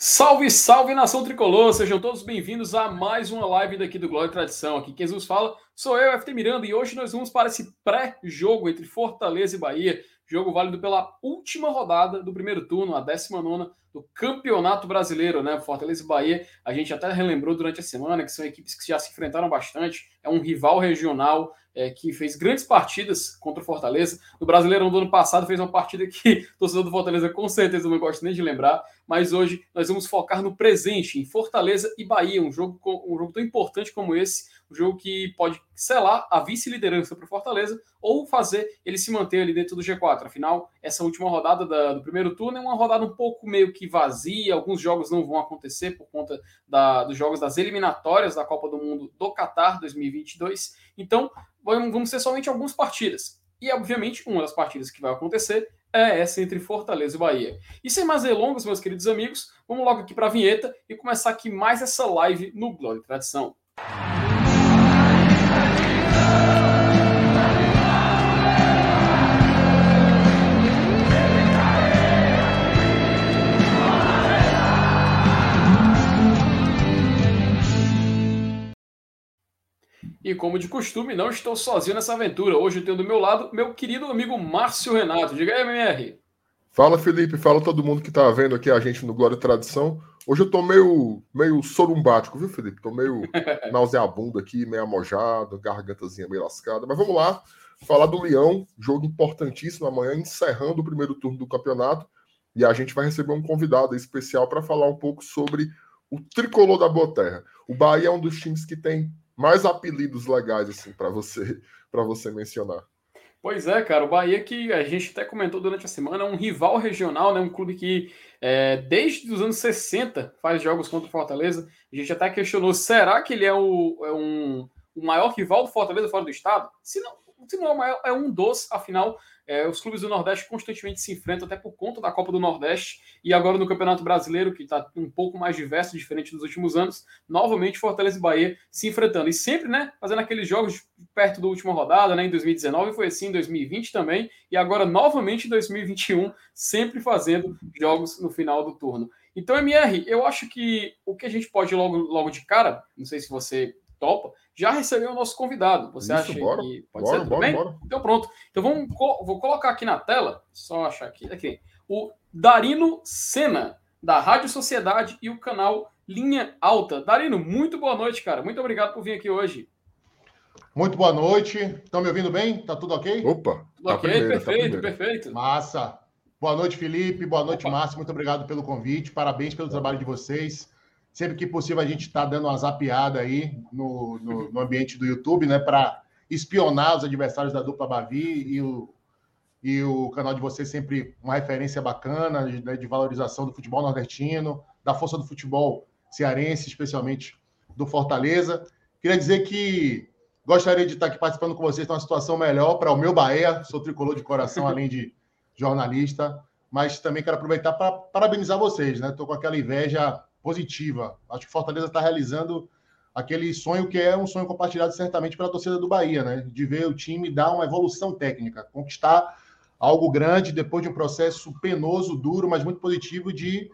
Salve, salve nação tricolor! Sejam todos bem-vindos a mais uma live daqui do Glória e Tradição. Aqui quem nos fala sou eu, FT Miranda, e hoje nós vamos para esse pré-jogo entre Fortaleza e Bahia. Jogo válido pela última rodada do primeiro turno, a 19 do Campeonato Brasileiro, né? Fortaleza e Bahia. A gente até relembrou durante a semana que são equipes que já se enfrentaram bastante. É um rival regional é, que fez grandes partidas contra o Fortaleza. No Brasileirão do ano passado fez uma partida que o torcedor do Fortaleza com certeza não gosta nem de lembrar. Mas hoje nós vamos focar no presente, em Fortaleza e Bahia, um jogo, um jogo tão importante como esse um jogo que pode selar a vice-liderança para o Fortaleza ou fazer ele se manter ali dentro do G4. Afinal, essa última rodada da, do primeiro turno é uma rodada um pouco meio que vazia, alguns jogos não vão acontecer por conta da, dos jogos das eliminatórias da Copa do Mundo do Qatar 2022. Então, vamos ter somente algumas partidas. E, obviamente, uma das partidas que vai acontecer é essa entre Fortaleza e Bahia. E sem mais delongas, meus queridos amigos, vamos logo aqui para a vinheta e começar aqui mais essa live no Glória e Tradição. E como de costume, não estou sozinho nessa aventura. Hoje eu tenho do meu lado meu querido amigo Márcio Renato. Diga aí, MR. Fala, Felipe. Fala todo mundo que está vendo aqui a gente no Glória e Tradição. Hoje eu tô meio, meio sorumbático, viu, Felipe? Tô meio nauseabundo aqui, meio amojado, gargantazinha meio lascada. Mas vamos lá, falar do Leão, jogo importantíssimo amanhã, encerrando o primeiro turno do campeonato. E a gente vai receber um convidado especial para falar um pouco sobre o tricolor da Boa Terra. O Bahia é um dos times que tem mais apelidos legais assim para você para você mencionar. Pois é, cara, o Bahia que a gente até comentou durante a semana, é um rival regional, né? Um clube que é, desde os anos 60 faz jogos contra o Fortaleza. A gente até questionou, será que ele é, o, é um, o maior rival do Fortaleza fora do estado? Se não, se não é o maior, é um dos, afinal, é, os clubes do Nordeste constantemente se enfrentam, até por conta da Copa do Nordeste, e agora no Campeonato Brasileiro, que está um pouco mais diverso, diferente dos últimos anos, novamente Fortaleza e Bahia se enfrentando. E sempre, né, fazendo aqueles jogos perto da última rodada, né, em 2019 foi assim, em 2020 também, e agora novamente em 2021, sempre fazendo jogos no final do turno. Então, MR, eu acho que o que a gente pode logo, logo de cara, não sei se você topa, já recebeu o nosso convidado. Você Isso, acha bora, que pode bora, ser bora, bem? Bora. Então pronto. Então vamos, vou colocar aqui na tela, só achar aqui, aqui, o Darino Sena, da Rádio Sociedade e o canal Linha Alta. Darino, muito boa noite, cara. Muito obrigado por vir aqui hoje. Muito boa noite. Estão me ouvindo bem? Tá tudo ok? Opa. Tudo tá ok, primeira, tá perfeito, tá perfeito. Massa. Boa noite, Felipe. Boa noite, Márcio. Muito obrigado pelo convite. Parabéns pelo trabalho de vocês. Sempre que possível, a gente está dando uma zapiada aí no, no, no ambiente do YouTube, né? Para espionar os adversários da dupla Bavi e o, e o canal de vocês sempre uma referência bacana né, de valorização do futebol nordestino, da força do futebol cearense, especialmente do Fortaleza. Queria dizer que gostaria de estar aqui participando com vocês numa situação melhor para o meu Bahia, sou tricolor de coração, além de jornalista, mas também quero aproveitar para parabenizar vocês, né? Estou com aquela inveja positiva. Acho que Fortaleza está realizando aquele sonho que é um sonho compartilhado certamente pela torcida do Bahia, né? De ver o time dar uma evolução técnica, conquistar algo grande depois de um processo penoso, duro, mas muito positivo de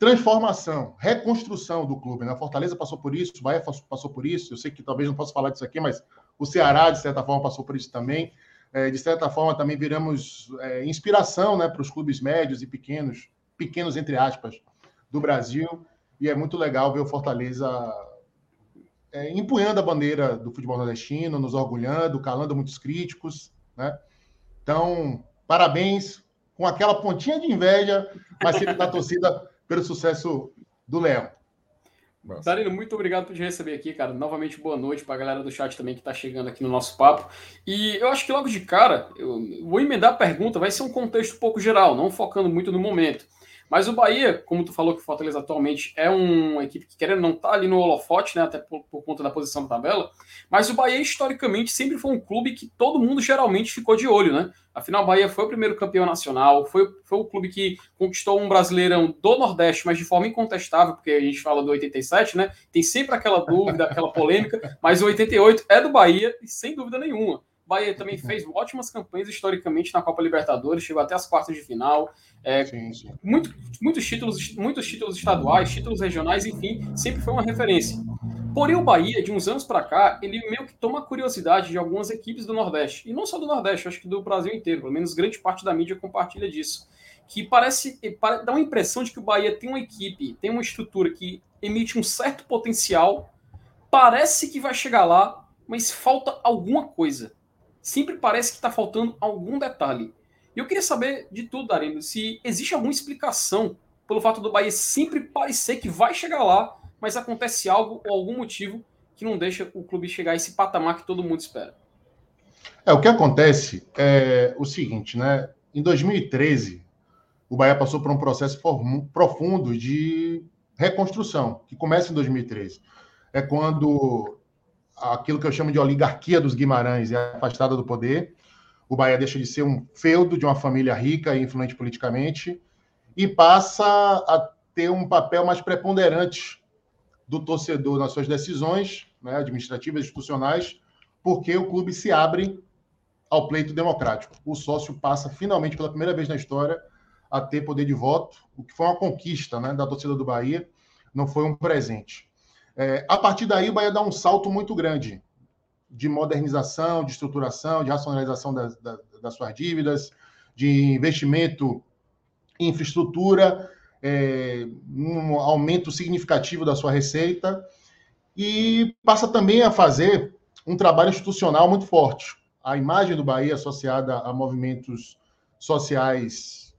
transformação, reconstrução do clube. Né? Fortaleza passou por isso, o Bahia passou por isso. Eu sei que talvez não possa falar disso aqui, mas o Ceará, de certa forma, passou por isso também. É, de certa forma, também viramos é, inspiração né, para os clubes médios e pequenos, pequenos entre aspas, do Brasil. E é muito legal ver o Fortaleza é, empunhando a bandeira do futebol nordestino, nos orgulhando, calando muitos críticos. Né? Então, parabéns com aquela pontinha de inveja, mas sempre da torcida pelo sucesso do Léo. Darino, muito obrigado por te receber aqui, cara. Novamente, boa noite para a galera do chat também que está chegando aqui no nosso papo. E eu acho que logo de cara, eu vou emendar a pergunta, vai ser um contexto um pouco geral, não focando muito no momento. Mas o Bahia, como tu falou que o Fortaleza atualmente é uma equipe que querendo não tá ali no holofote, né, até por, por, conta da posição da tabela, mas o Bahia historicamente sempre foi um clube que todo mundo geralmente ficou de olho, né? Afinal, o Bahia foi o primeiro campeão nacional, foi, foi o clube que conquistou um Brasileirão do Nordeste, mas de forma incontestável, porque a gente fala do 87, né? Tem sempre aquela dúvida, aquela polêmica, mas o 88 é do Bahia sem dúvida nenhuma Bahia também fez ótimas campanhas historicamente na Copa Libertadores, chegou até as quartas de final. É, sim, sim. Muito, muitos, títulos, muitos títulos estaduais, títulos regionais, enfim, sempre foi uma referência. Porém, o Bahia, de uns anos para cá, ele meio que toma curiosidade de algumas equipes do Nordeste. E não só do Nordeste, acho que do Brasil inteiro. Pelo menos grande parte da mídia compartilha disso. Que parece, dá uma impressão de que o Bahia tem uma equipe, tem uma estrutura que emite um certo potencial, parece que vai chegar lá, mas falta alguma coisa. Sempre parece que está faltando algum detalhe. E eu queria saber de tudo, Darino, se existe alguma explicação pelo fato do Bahia sempre parecer que vai chegar lá, mas acontece algo ou algum motivo que não deixa o clube chegar a esse patamar que todo mundo espera. É, o que acontece é o seguinte, né? Em 2013, o Bahia passou por um processo profundo de reconstrução, que começa em 2013. É quando aquilo que eu chamo de oligarquia dos Guimarães é afastada do poder, o Bahia deixa de ser um feudo de uma família rica e influente politicamente e passa a ter um papel mais preponderante do torcedor nas suas decisões né, administrativas, institucionais, porque o clube se abre ao pleito democrático. O sócio passa finalmente pela primeira vez na história a ter poder de voto, o que foi uma conquista né, da torcida do Bahia, não foi um presente. É, a partir daí, o Bahia dá um salto muito grande de modernização, de estruturação, de racionalização das, das, suas dívidas, de investimento em infraestrutura, é, um aumento significativo da sua receita e passa também a fazer um trabalho institucional muito forte. A imagem do Bahia associada a movimentos sociais,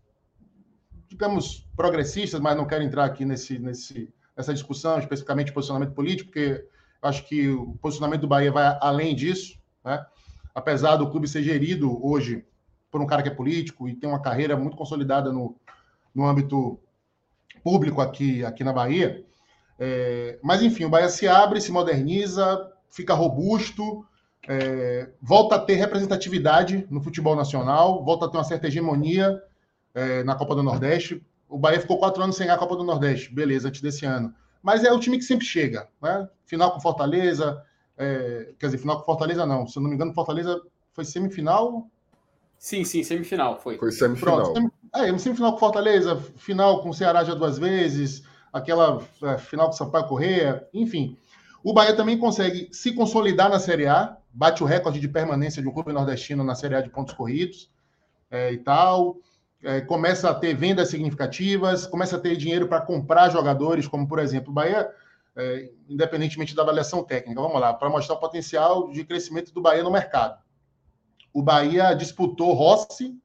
digamos, progressistas, mas não quero entrar aqui nesse, nesse, nessa discussão, especificamente posicionamento político, porque acho que o posicionamento do Bahia vai além disso, né? apesar do clube ser gerido hoje por um cara que é político e tem uma carreira muito consolidada no, no âmbito público aqui, aqui na Bahia. É, mas, enfim, o Bahia se abre, se moderniza, fica robusto, é, volta a ter representatividade no futebol nacional, volta a ter uma certa hegemonia é, na Copa do Nordeste. O Bahia ficou quatro anos sem ganhar a Copa do Nordeste, beleza, antes desse ano. Mas é o time que sempre chega, né? Final com Fortaleza, é, quer dizer, final com Fortaleza não, se eu não me engano, Fortaleza foi semifinal. Sim, sim, semifinal, foi. Foi semifinal. Pronto, é, semifinal com Fortaleza, final com o Ceará já duas vezes, aquela é, final com Sampaio Correia, enfim. O Bahia também consegue se consolidar na Série A, bate o recorde de permanência de um clube nordestino na Série A de pontos corridos é, e tal. É, começa a ter vendas significativas, começa a ter dinheiro para comprar jogadores, como por exemplo o Bahia, é, independentemente da avaliação técnica. Vamos lá, para mostrar o potencial de crescimento do Bahia no mercado. O Bahia disputou Rossi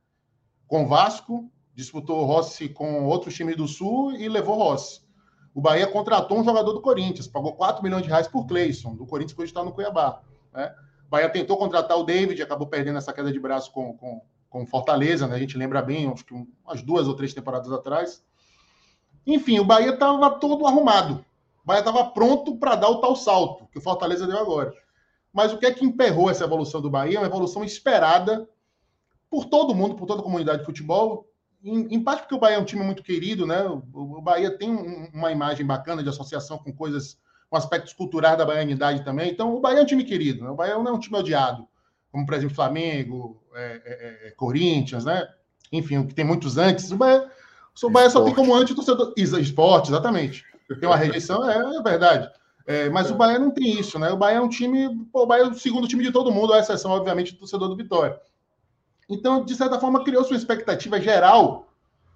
com Vasco, disputou Rossi com outros times do Sul e levou Rossi. O Bahia contratou um jogador do Corinthians, pagou 4 milhões de reais por Cleison, do Corinthians que hoje está no Cuiabá. Né? O Bahia tentou contratar o David, acabou perdendo essa queda de braço com, com, com Fortaleza, né? a gente lembra bem, acho que umas duas ou três temporadas atrás. Enfim, o Bahia estava todo arrumado. O Bahia estava pronto para dar o tal salto que o Fortaleza deu agora. Mas o que é que emperrou essa evolução do Bahia? Uma evolução esperada por todo mundo, por toda a comunidade de futebol, em, em, parte porque o Bahia é um time muito querido, né? O, o Bahia tem um, uma imagem bacana de associação com coisas, com aspectos culturais da baianidade também. Então, o Bahia é um time querido, né? O Bahia não é um time odiado, como, por exemplo, Flamengo, é, é, é, Corinthians, né? Enfim, o que tem muitos antes. O Bahia, o Bahia só tem como anti-torcedor. Esporte, exatamente. Tem uma rejeição, é, é verdade. É, mas o Bahia não tem isso, né? O Bahia é um time. Pô, o Bahia é o segundo time de todo mundo, à exceção, obviamente, do torcedor do Vitória. Então, de certa forma, criou sua expectativa geral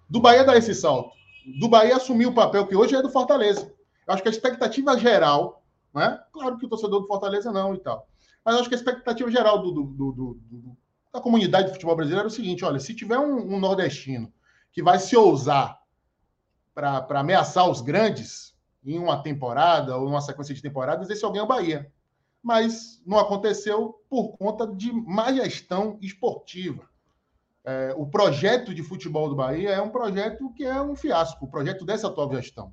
do Bahia dar esse salto. Do Bahia assumir o papel que hoje é do Fortaleza. Eu acho que a expectativa geral, né? Claro que o torcedor do Fortaleza não e tal. Mas eu acho que a expectativa geral do, do, do, da comunidade de futebol brasileiro é o seguinte: olha, se tiver um, um nordestino que vai se ousar para ameaçar os grandes em uma temporada ou uma sequência de temporadas, esse alguém é o Bahia mas não aconteceu por conta de má gestão esportiva. É, o projeto de futebol do Bahia é um projeto que é um fiasco, o projeto dessa atual gestão.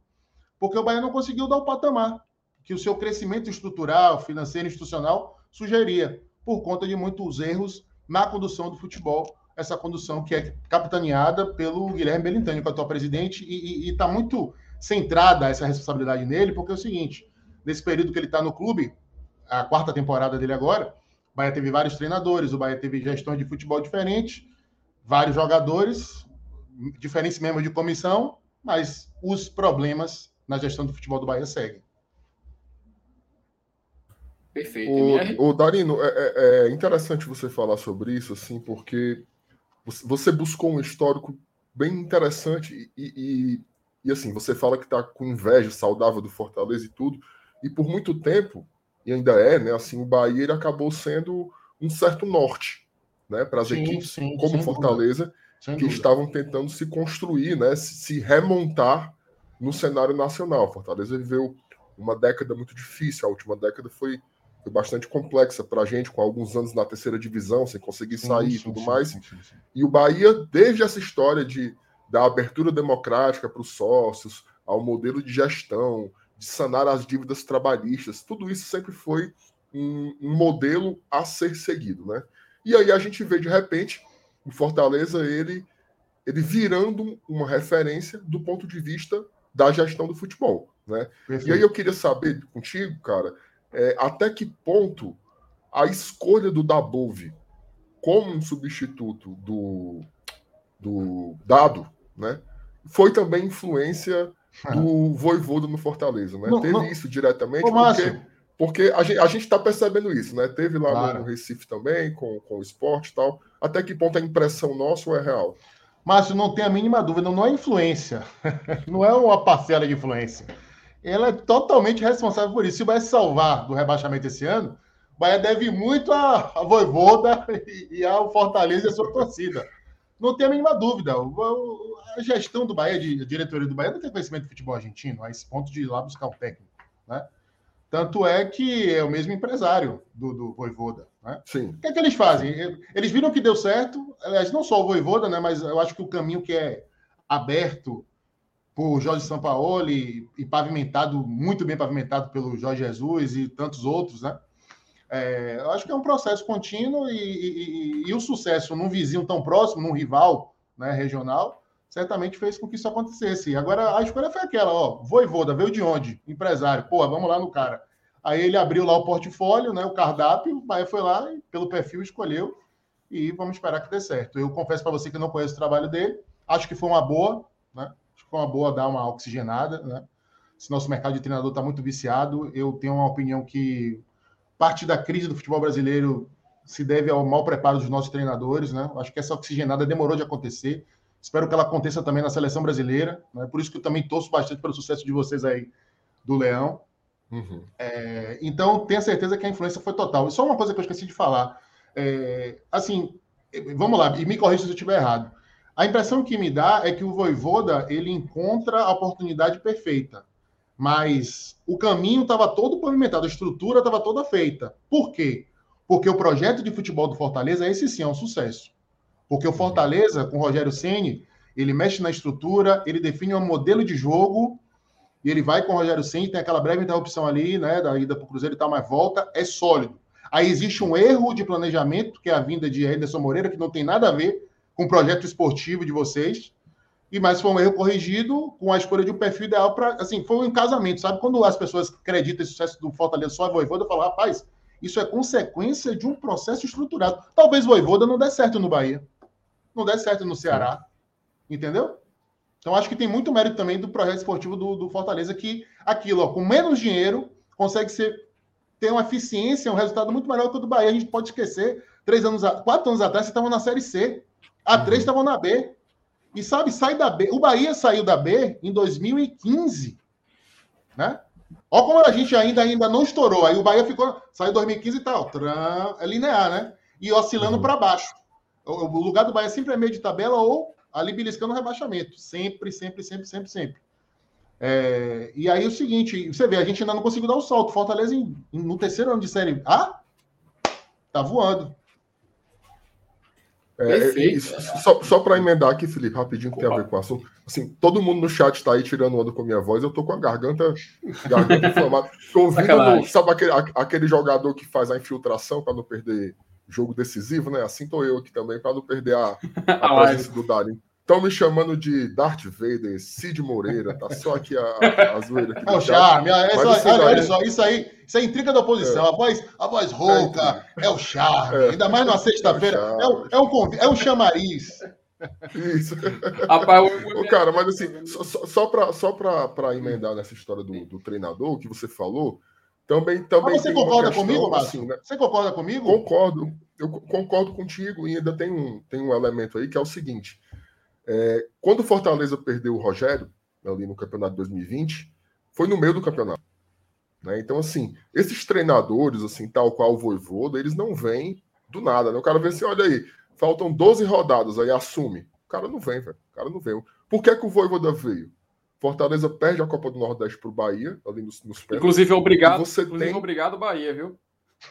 Porque o Bahia não conseguiu dar o patamar que o seu crescimento estrutural, financeiro e institucional sugeria, por conta de muitos erros na condução do futebol, essa condução que é capitaneada pelo Guilherme Belintani, que é o atual presidente, e está muito centrada essa responsabilidade nele, porque é o seguinte, nesse período que ele está no clube, a quarta temporada dele agora, O Bahia teve vários treinadores, o Bahia teve gestões de futebol diferentes, vários jogadores, diferentes membros de comissão, mas os problemas na gestão do futebol do Bahia seguem. Perfeito. O, o Darino, é, é, é, interessante você falar sobre isso, assim, porque você buscou um histórico bem interessante e, e, e assim, você fala que está com inveja saudável do Fortaleza e tudo, e por muito tempo, e ainda é, né, assim, o Bahia ele acabou sendo um certo norte, né, para as equipes sim, como Fortaleza, que dúvida. estavam tentando se construir, né, se remontar no cenário nacional. Fortaleza viveu uma década muito difícil, a última década foi foi bastante complexa para a gente, com alguns anos na terceira divisão, sem conseguir sair e tudo sim, mais. Sim, sim, e o Bahia, desde essa história de, da abertura democrática para os sócios, ao modelo de gestão, de sanar as dívidas trabalhistas, tudo isso sempre foi um, um modelo a ser seguido. Né? E aí a gente vê, de repente, o Fortaleza ele, ele virando uma referência do ponto de vista da gestão do futebol. Né? E aí eu queria saber contigo, cara, é, até que ponto a escolha do Dabove como um substituto do, do Dado, né, foi também influência do Voivoda no Fortaleza, né? Não, Teve não... isso diretamente, Ô, porque, porque a gente está percebendo isso, né? Teve lá claro. no Recife também, com, com o esporte e tal. Até que ponto a impressão nossa ou é real? Márcio, não tem a mínima dúvida, não é influência. não é uma parcela de influência ela é totalmente responsável por isso. Se vai se salvar do rebaixamento esse ano, o Bahia deve muito a, a Voivoda e, e ao Fortaleza e a sua torcida. Não tem a mínima dúvida. O, o, a gestão do Bahia, de, a diretoria do Bahia, não tem conhecimento de futebol argentino, a esse ponto de ir lá buscar um técnico. Né? Tanto é que é o mesmo empresário do, do Voivoda. Né? Sim. O que é que eles fazem? Eles viram que deu certo, aliás, não só o Voivoda, né, mas eu acho que o caminho que é aberto por Jorge Sampaoli e pavimentado, muito bem pavimentado pelo Jorge Jesus e tantos outros, né? É, acho que é um processo contínuo e, e, e, o sucesso num vizinho tão próximo, num rival né, regional, certamente fez com que isso acontecesse. Agora, a escolha foi aquela, ó, Voivoda, veio de onde? Empresário. Pô, vamos lá no cara. Aí ele abriu lá o portfólio, né, o cardápio, aí foi lá e pelo perfil escolheu e vamos esperar que dê certo. Eu confesso para você que não conheço o trabalho dele, acho que foi uma boa, uma boa dar uma oxigenada, né? Se nosso mercado de treinador está muito viciado, eu tenho uma opinião que parte da crise do futebol brasileiro se deve ao mau preparo dos nossos treinadores, né? Acho que essa oxigenada demorou de acontecer. Espero que ela aconteça também na seleção brasileira, né? Por isso que eu também torço bastante pelo sucesso de vocês aí do Leão. Uhum. É, então, tenho certeza que a influência foi total. E só uma coisa que eu esqueci de falar. É, assim, vamos lá, e me corrija se eu estiver errado. A impressão que me dá é que o Voivoda ele encontra a oportunidade perfeita, mas o caminho estava todo pavimentado, a estrutura estava toda feita. Por quê? Porque o projeto de futebol do Fortaleza, esse sim é um sucesso. Porque o Fortaleza, com o Rogério Ceni, ele mexe na estrutura, ele define um modelo de jogo, e ele vai com o Rogério Ceni, tem aquela breve interrupção ali, né, da ida para o Cruzeiro e tal, mas volta, é sólido. Aí existe um erro de planejamento, que é a vinda de Ederson Moreira, que não tem nada a ver com o projeto esportivo de vocês. E mais foi um erro corrigido com a escolha de um perfil ideal para. Assim, foi um casamento, sabe? Quando as pessoas acreditam em sucesso do Fortaleza só a Voivoda, eu falo, rapaz, isso é consequência de um processo estruturado. Talvez Voivoda não dê certo no Bahia, não dê certo no Ceará, entendeu? Então acho que tem muito mérito também do projeto esportivo do, do Fortaleza, que aquilo, ó, com menos dinheiro, consegue ser, ter uma eficiência, um resultado muito melhor que o do Bahia. A gente pode esquecer, três anos, quatro anos atrás, você estava na Série C. A três estavam na B. E sabe, sai da B. O Bahia saiu da B em 2015. Né? Olha como a gente ainda, ainda não estourou. Aí o Bahia ficou. Saiu em 2015 e tal. Tram, é linear, né? E oscilando uhum. para baixo. O, o, lugar do Bahia sempre é meio de tabela ou ali beliscando o rebaixamento. Sempre, sempre, sempre, sempre, sempre. É, e aí o seguinte, você vê, a gente ainda não conseguiu dar o salto. Fortaleza em, no terceiro ano de série A tá voando. É, Perfeito. só só para emendar aqui, Felipe, rapidinho, que Opa. tem a ver com o assunto. Assim, todo mundo no chat está aí tirando onda com a minha voz, eu tô com a garganta, garganta inflamada. Tô ouvindo, sabe aquele, aquele jogador que faz a infiltração para não perder jogo decisivo, né? Assim tô eu aqui também, para não perder a, a presença do Darim. Estão me chamando de Darth Vader, Cid Moreira, tá só aqui a, a, a zoeira. Aqui é o charme, é só, assim, olha, olha, só, isso aí, isso é intriga da oposição. É. A, voz, a voz rouca é, é o charme, é. ainda mais numa sexta-feira. É, um, é, um, é um chamariz. Isso. Rapaz, o, cara, mas assim, só, só para só pra, emendar nessa história do, do treinador que você falou, também. também mas você concorda comigo, Márcio? Assim, né? Você concorda comigo? Concordo. Eu concordo contigo e ainda tem um, tem um elemento aí que é o seguinte é, quando o Fortaleza perdeu o Rogério, ali no campeonato de 2020, foi no meio do campeonato. Né? Então, assim, esses treinadores, assim, tal qual o Voivoda, eles não vêm do nada. Né? O cara vê assim, olha aí, faltam 12 rodadas, aí assume. O cara não vem, velho. O cara não vem. Por que, que o Voivoda veio? Fortaleza perde a Copa do Nordeste para o Bahia, ali nos, nos Inclusive, obrigado. Você inclusive, tem... obrigado, Bahia, viu?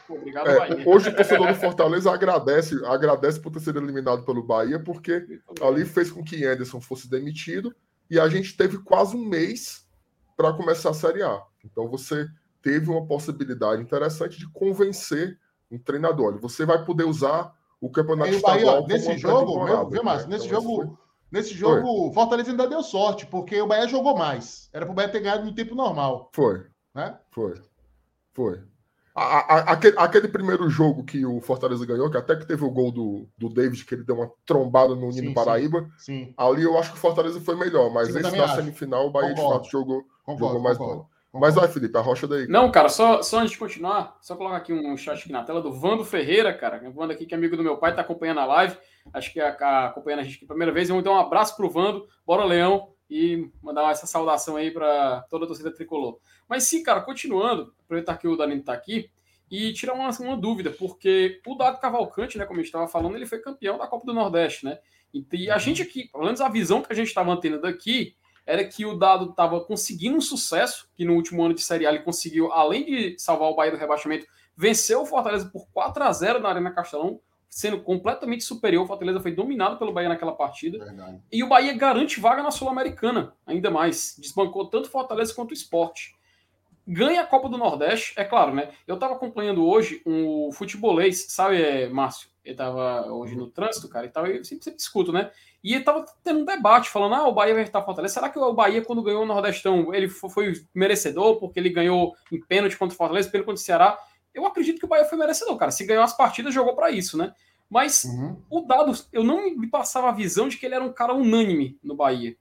Obrigado, é, Bahia. Hoje o torcedor do Fortaleza agradece, agradece por ter sido eliminado pelo Bahia, porque ali fez com que Anderson fosse demitido e a gente teve quase um mês para começar a Série A. Então você teve uma possibilidade interessante de convencer um treinador. Olha, você vai poder usar o campeonato e o Bahia, nesse jogo, viu, viu Márcio? Nesse então, jogo, foi... nesse jogo, o Fortaleza ainda deu sorte, porque o Bahia jogou mais. Era para o Bahia ter ganhado no tempo normal. Foi. Né? Foi. Foi. A, a, aquele, aquele, primeiro jogo que o Fortaleza ganhou, que até que teve o gol do, do David, que ele deu uma trombada no Nino sim, Paraíba, sim, sim. ali eu acho que o Fortaleza foi melhor, mas esse da acho. semifinal, o Bahia concordo. de fato jogou, concordo, jogou mais bola. Mas vai, Felipe, a rocha daí. Não, cara, só, só antes de continuar, só colocar aqui um chat aqui na tela do Vando Ferreira, cara. O Vando aqui, que é amigo do meu pai, tá acompanhando a live. Acho que é acompanhando a gente aqui pela primeira vez. Vamos dar um abraço pro Vando. Bora, Leão. E mandar essa saudação aí para toda a torcida tricolor. Mas sim, cara, continuando, aproveitar que o Danilo tá aqui e tirar uma, uma dúvida, porque o Dado Cavalcante, né, como a gente estava falando, ele foi campeão da Copa do Nordeste, né? E a gente aqui, pelo menos a visão que a gente estava mantendo daqui, era que o Dado estava conseguindo um sucesso, que no último ano de Série A ele conseguiu, além de salvar o Bahia do rebaixamento, venceu o Fortaleza por 4 a 0 na Arena Castelão, sendo completamente superior. O Fortaleza foi dominado pelo Bahia naquela partida. Verdade. E o Bahia garante vaga na Sul-Americana, ainda mais. Desbancou tanto Fortaleza quanto o esporte ganha a Copa do Nordeste, é claro, né? Eu estava acompanhando hoje um futebolês, sabe, é, Márcio? Ele estava hoje no trânsito, cara, e tava, eu sempre, sempre escuto, né? E ele estava tendo um debate, falando: ah, o Bahia vai estar Fortaleza. Será que o Bahia, quando ganhou o Nordestão, ele foi merecedor porque ele ganhou em pênalti contra o Fortaleza, pênalti contra o Ceará? Eu acredito que o Bahia foi merecedor, cara. Se ganhou as partidas, jogou para isso, né? Mas uhum. o Dado, eu não me passava a visão de que ele era um cara unânime no Bahia.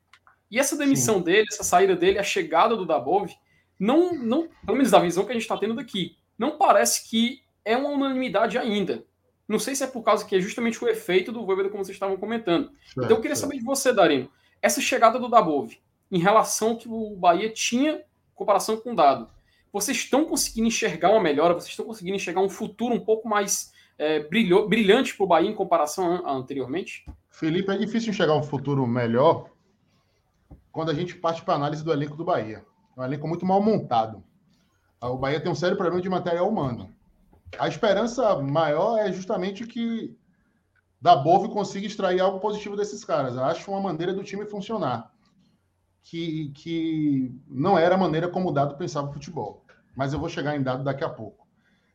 E essa demissão Sim. dele, essa saída dele, a chegada do Dabov, não, não, pelo menos da visão que a gente está tendo daqui, não parece que é uma unanimidade ainda. Não sei se é por causa que é justamente o efeito do Voivoda, como vocês estavam comentando. então eu queria saber de você, Darino, essa chegada do Dabov, em relação ao que o Bahia tinha em comparação com o Dado. Vocês estão conseguindo enxergar uma melhora? Vocês estão conseguindo enxergar um futuro um pouco mais é, brilho, brilhante para o Bahia em comparação a, anteriormente? Felipe, é difícil enxergar um futuro melhor quando a gente parte para a análise do elenco do Bahia. É um elenco muito mal montado. O Bahia tem um sério problema de material humano. A esperança maior é justamente que da Bove consiga extrair algo positivo desses caras. Eu acho uma maneira do time funcionar. Que, que não era a maneira como o Dado pensava o futebol. Mas eu vou chegar em Dado daqui a pouco.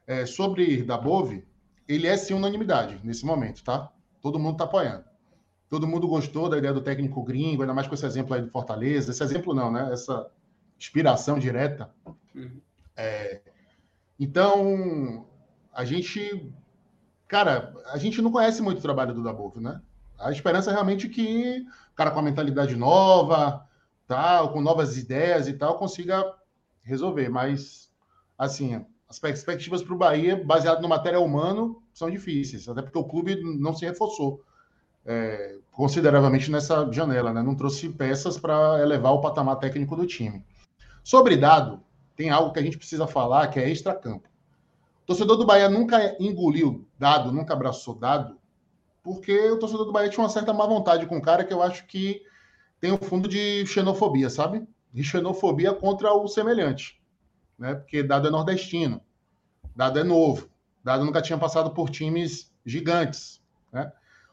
É, sobre Dabove, ele é sim unanimidade nesse momento, tá? Todo mundo está apoiando. Todo mundo gostou da ideia do técnico gringo, ainda mais com esse exemplo aí do Fortaleza. Esse exemplo não, né? Essa, inspiração direta. Uhum. É, então, a gente. Cara, a gente não conhece muito o trabalho do Dabov, né? A esperança é realmente que o cara com a mentalidade nova, tal, com novas ideias e tal, consiga resolver. Mas, assim, as perspectivas para o Bahia, baseado no material humano, são difíceis, até porque o clube não se reforçou é, consideravelmente nessa janela, né? Não trouxe peças para elevar o patamar técnico do time. Sobre dado, tem algo que a gente precisa falar que é extra-campo. O torcedor do Bahia nunca engoliu dado, nunca abraçou dado, porque o torcedor do Bahia tinha uma certa má vontade com o cara que eu acho que tem um fundo de xenofobia, sabe? De xenofobia contra o semelhante. Né? Porque dado é nordestino, dado é novo, dado nunca tinha passado por times gigantes. Né?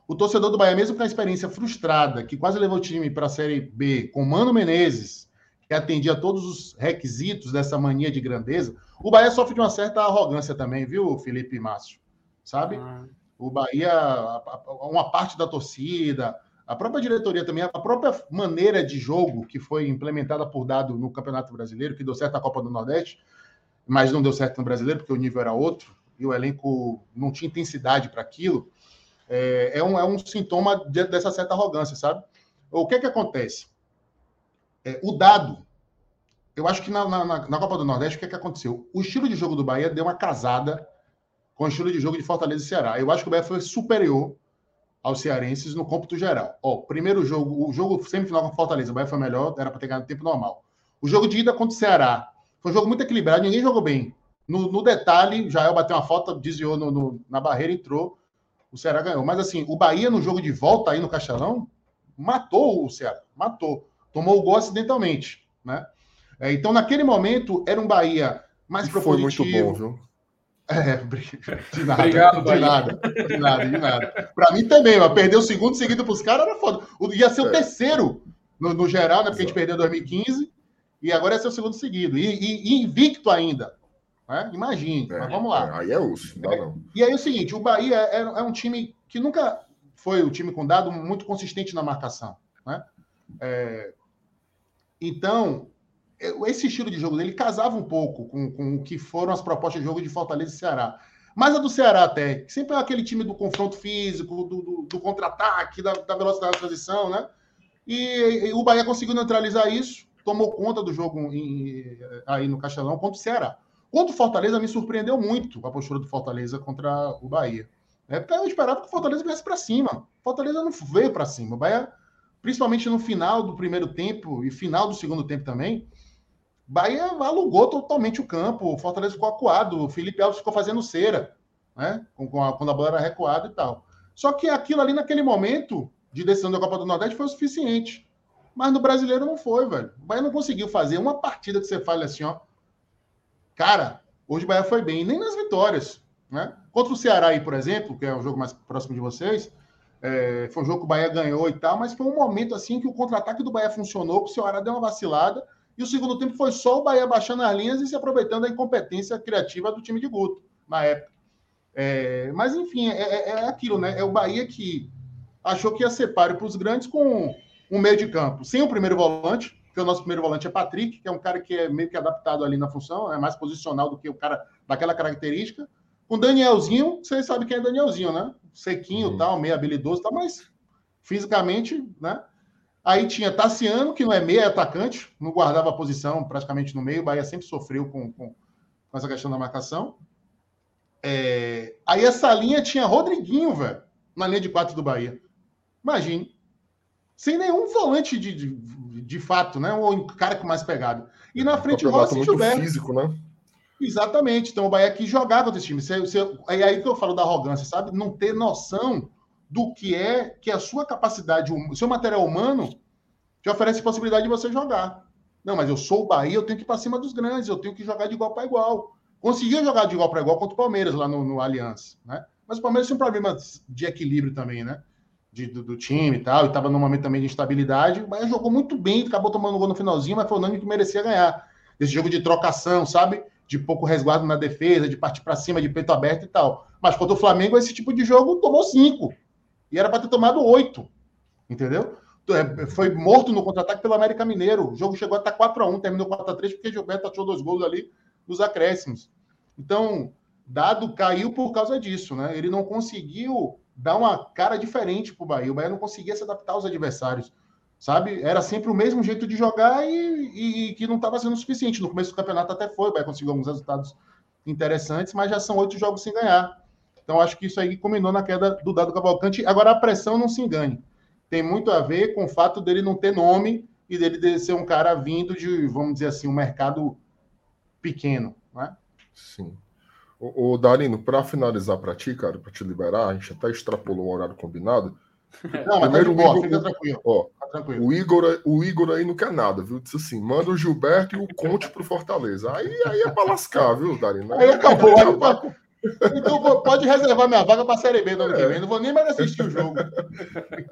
O torcedor do Bahia, mesmo com a experiência frustrada, que quase levou o time para a Série B, com Mano Menezes, que atendia todos os requisitos dessa mania de grandeza. O Bahia sofre de uma certa arrogância também, viu, Felipe e Márcio? Sabe? Ah. O Bahia, uma parte da torcida, a própria diretoria também, a própria maneira de jogo que foi implementada por dado no Campeonato Brasileiro, que deu certo na Copa do Nordeste, mas não deu certo no Brasileiro, porque o nível era outro, e o elenco não tinha intensidade para aquilo, é, é, um, é um sintoma de, dessa certa arrogância, sabe? O que é que acontece? É, o dado, eu acho que na, na, na, Copa do Nordeste, o que é que aconteceu? O estilo de jogo do Bahia deu uma casada com o estilo de jogo de Fortaleza e Ceará. Eu acho que o Bahia foi superior aos cearenses no cômputo geral. Ó, primeiro jogo, o jogo semifinal com Fortaleza, o Bahia foi melhor, era para ter ganhado tempo normal. O jogo de ida contra o Ceará foi um jogo muito equilibrado, ninguém jogou bem. No, no detalhe, Jael bateu uma falta, desviou no, no, na barreira, entrou, o Ceará ganhou. Mas assim, o Bahia no jogo de volta aí no Castelão matou o Ceará, matou. Tomou o gol acidentalmente, né? É, então, naquele momento, era um Bahia mais propositivo. Foi muito bom, viu? É, de nada, Obrigado, de nada, de nada, de nada. Para mim também, mas perder o segundo seguido para os caras era foda. Ia ser o é. terceiro no, no, geral, né? Porque Exato. a gente perdeu em 2015 e agora é ser o segundo seguido. E, e, e invicto ainda. Né? Imagine, é, mas vamos lá. É, aí é osso, não, não. E aí é o seguinte: o Bahia é, é, um time que nunca foi o time com dado muito consistente na marcação. Né? É, então, esse estilo de jogo dele casava um pouco com, com o que foram as propostas de jogo de Fortaleza e Ceará. Mas a do Ceará até, sempre é aquele time do confronto físico, do, do, do contra-ataque, da, da, velocidade da transição, né? E, e, o Bahia conseguiu neutralizar isso, tomou conta do jogo em, aí no Castelão contra o Ceará. Contra o Fortaleza, me surpreendeu muito a postura do Fortaleza contra o Bahia. É porque eu esperava que o Fortaleza viesse para cima. O Fortaleza não veio para cima. O Bahia, principalmente no final do primeiro tempo e final do segundo tempo também, Bahia alugou totalmente o campo, o Fortaleza ficou acuado, o Felipe Alves ficou fazendo cera, né? Com, a, quando a bola era recuada e tal. Só que aquilo ali naquele momento de decisão da Copa do Nordeste foi o suficiente. Mas no brasileiro não foi, velho. O Bahia não conseguiu fazer uma partida que você fale assim, ó. Cara, hoje o Bahia foi bem, nem nas vitórias. Né? Contra o Ceará aí, por exemplo, que é o jogo mais próximo de vocês, é, foi um jogo que o Bahia ganhou e tal, mas foi um momento assim que o contra-ataque do Bahia funcionou, que o Ceará deu uma vacilada e o segundo tempo foi só o Bahia baixando as linhas e se aproveitando da incompetência criativa do time de Guto, na época. É, mas, enfim, é, é, é, aquilo, né? É o Bahia que achou que ia ser páreo para os grandes com um meio de campo, sem o primeiro volante, porque o nosso primeiro volante é Patrick, que é um cara que é meio que adaptado ali na função, é mais posicional do que o cara daquela característica. Com Danielzinho, vocês sabem quem é Danielzinho, né? Sequinho, uhum. tal, meio habilidoso, tal, mas fisicamente, né? Aí tinha Tassiano, que não é meio, é atacante, não guardava a posição praticamente no meio. O Bahia sempre sofreu com, com, com essa questão da marcação. É... Aí essa linha tinha Rodriguinho, velho, na linha de quatro do Bahia. Imagine. Sem nenhum volante de, de, de fato, né? O cara com mais pegado. E na frente o Rossi Gilberto. físico, né? Exatamente. Então o Bahia que jogava com esse time. Você, você, é aí que eu falo da arrogância, sabe? Não ter noção do que é que a sua capacidade, o seu material humano te oferece possibilidade de você jogar. Não, mas eu sou o Bahia, eu tenho que ir para cima dos grandes, eu tenho que jogar de igual para igual. Conseguia jogar de igual para igual contra o Palmeiras lá no, no Aliança, né? Mas o Palmeiras tinha um problema de equilíbrio também, né? De, do, do, time e tal, e estava num momento também de instabilidade. Bahia jogou muito bem, acabou tomando gol no finalzinho, mas foi o Nani que merecia ganhar. Esse jogo de trocação, sabe? De pouco resguardo na defesa, de partir para cima, de peito aberto e tal. Mas contra o Flamengo, esse tipo de jogo tomou cinco. E era para ter tomado oito. Entendeu? É, foi morto no contra-ataque pelo América Mineiro. O jogo chegou até 4 a 1 terminou 4 a 3 porque Gilberto achou dois gols ali nos acréscimos. Então, Dado caiu por causa disso, né? Ele não conseguiu dar uma cara diferente para o Bahia. O Bahia não conseguia se adaptar aos adversários, sabe? Era sempre o mesmo jeito de jogar e, e, e que não estava sendo suficiente. No começo do campeonato até foi, o Bahia conseguiu alguns resultados interessantes, mas já são oito jogos sem ganhar. Então, acho que isso aí combinou na queda do Dado Cavalcante. Agora, a pressão não se engane. Tem muito a ver com o fato dele não ter nome e dele ser um cara vindo de, vamos dizer assim, um mercado pequeno, né? Sim. O, o Darino, para finalizar para ti, cara, para te liberar, a gente até extrapolou o horário combinado. Não, mas Primeiro, tá boa, fica tranquilo. Ó, tá tranquilo. O, Igor, o Igor aí não quer nada, viu? Disse assim: manda o Gilberto e o Conte pro Fortaleza. Aí, aí é para lascar, viu, Darino? Aí, aí acabou, aí, acabou. Então pode reservar minha vaga para a Série B no ano que vem. Não vou nem mais assistir o jogo.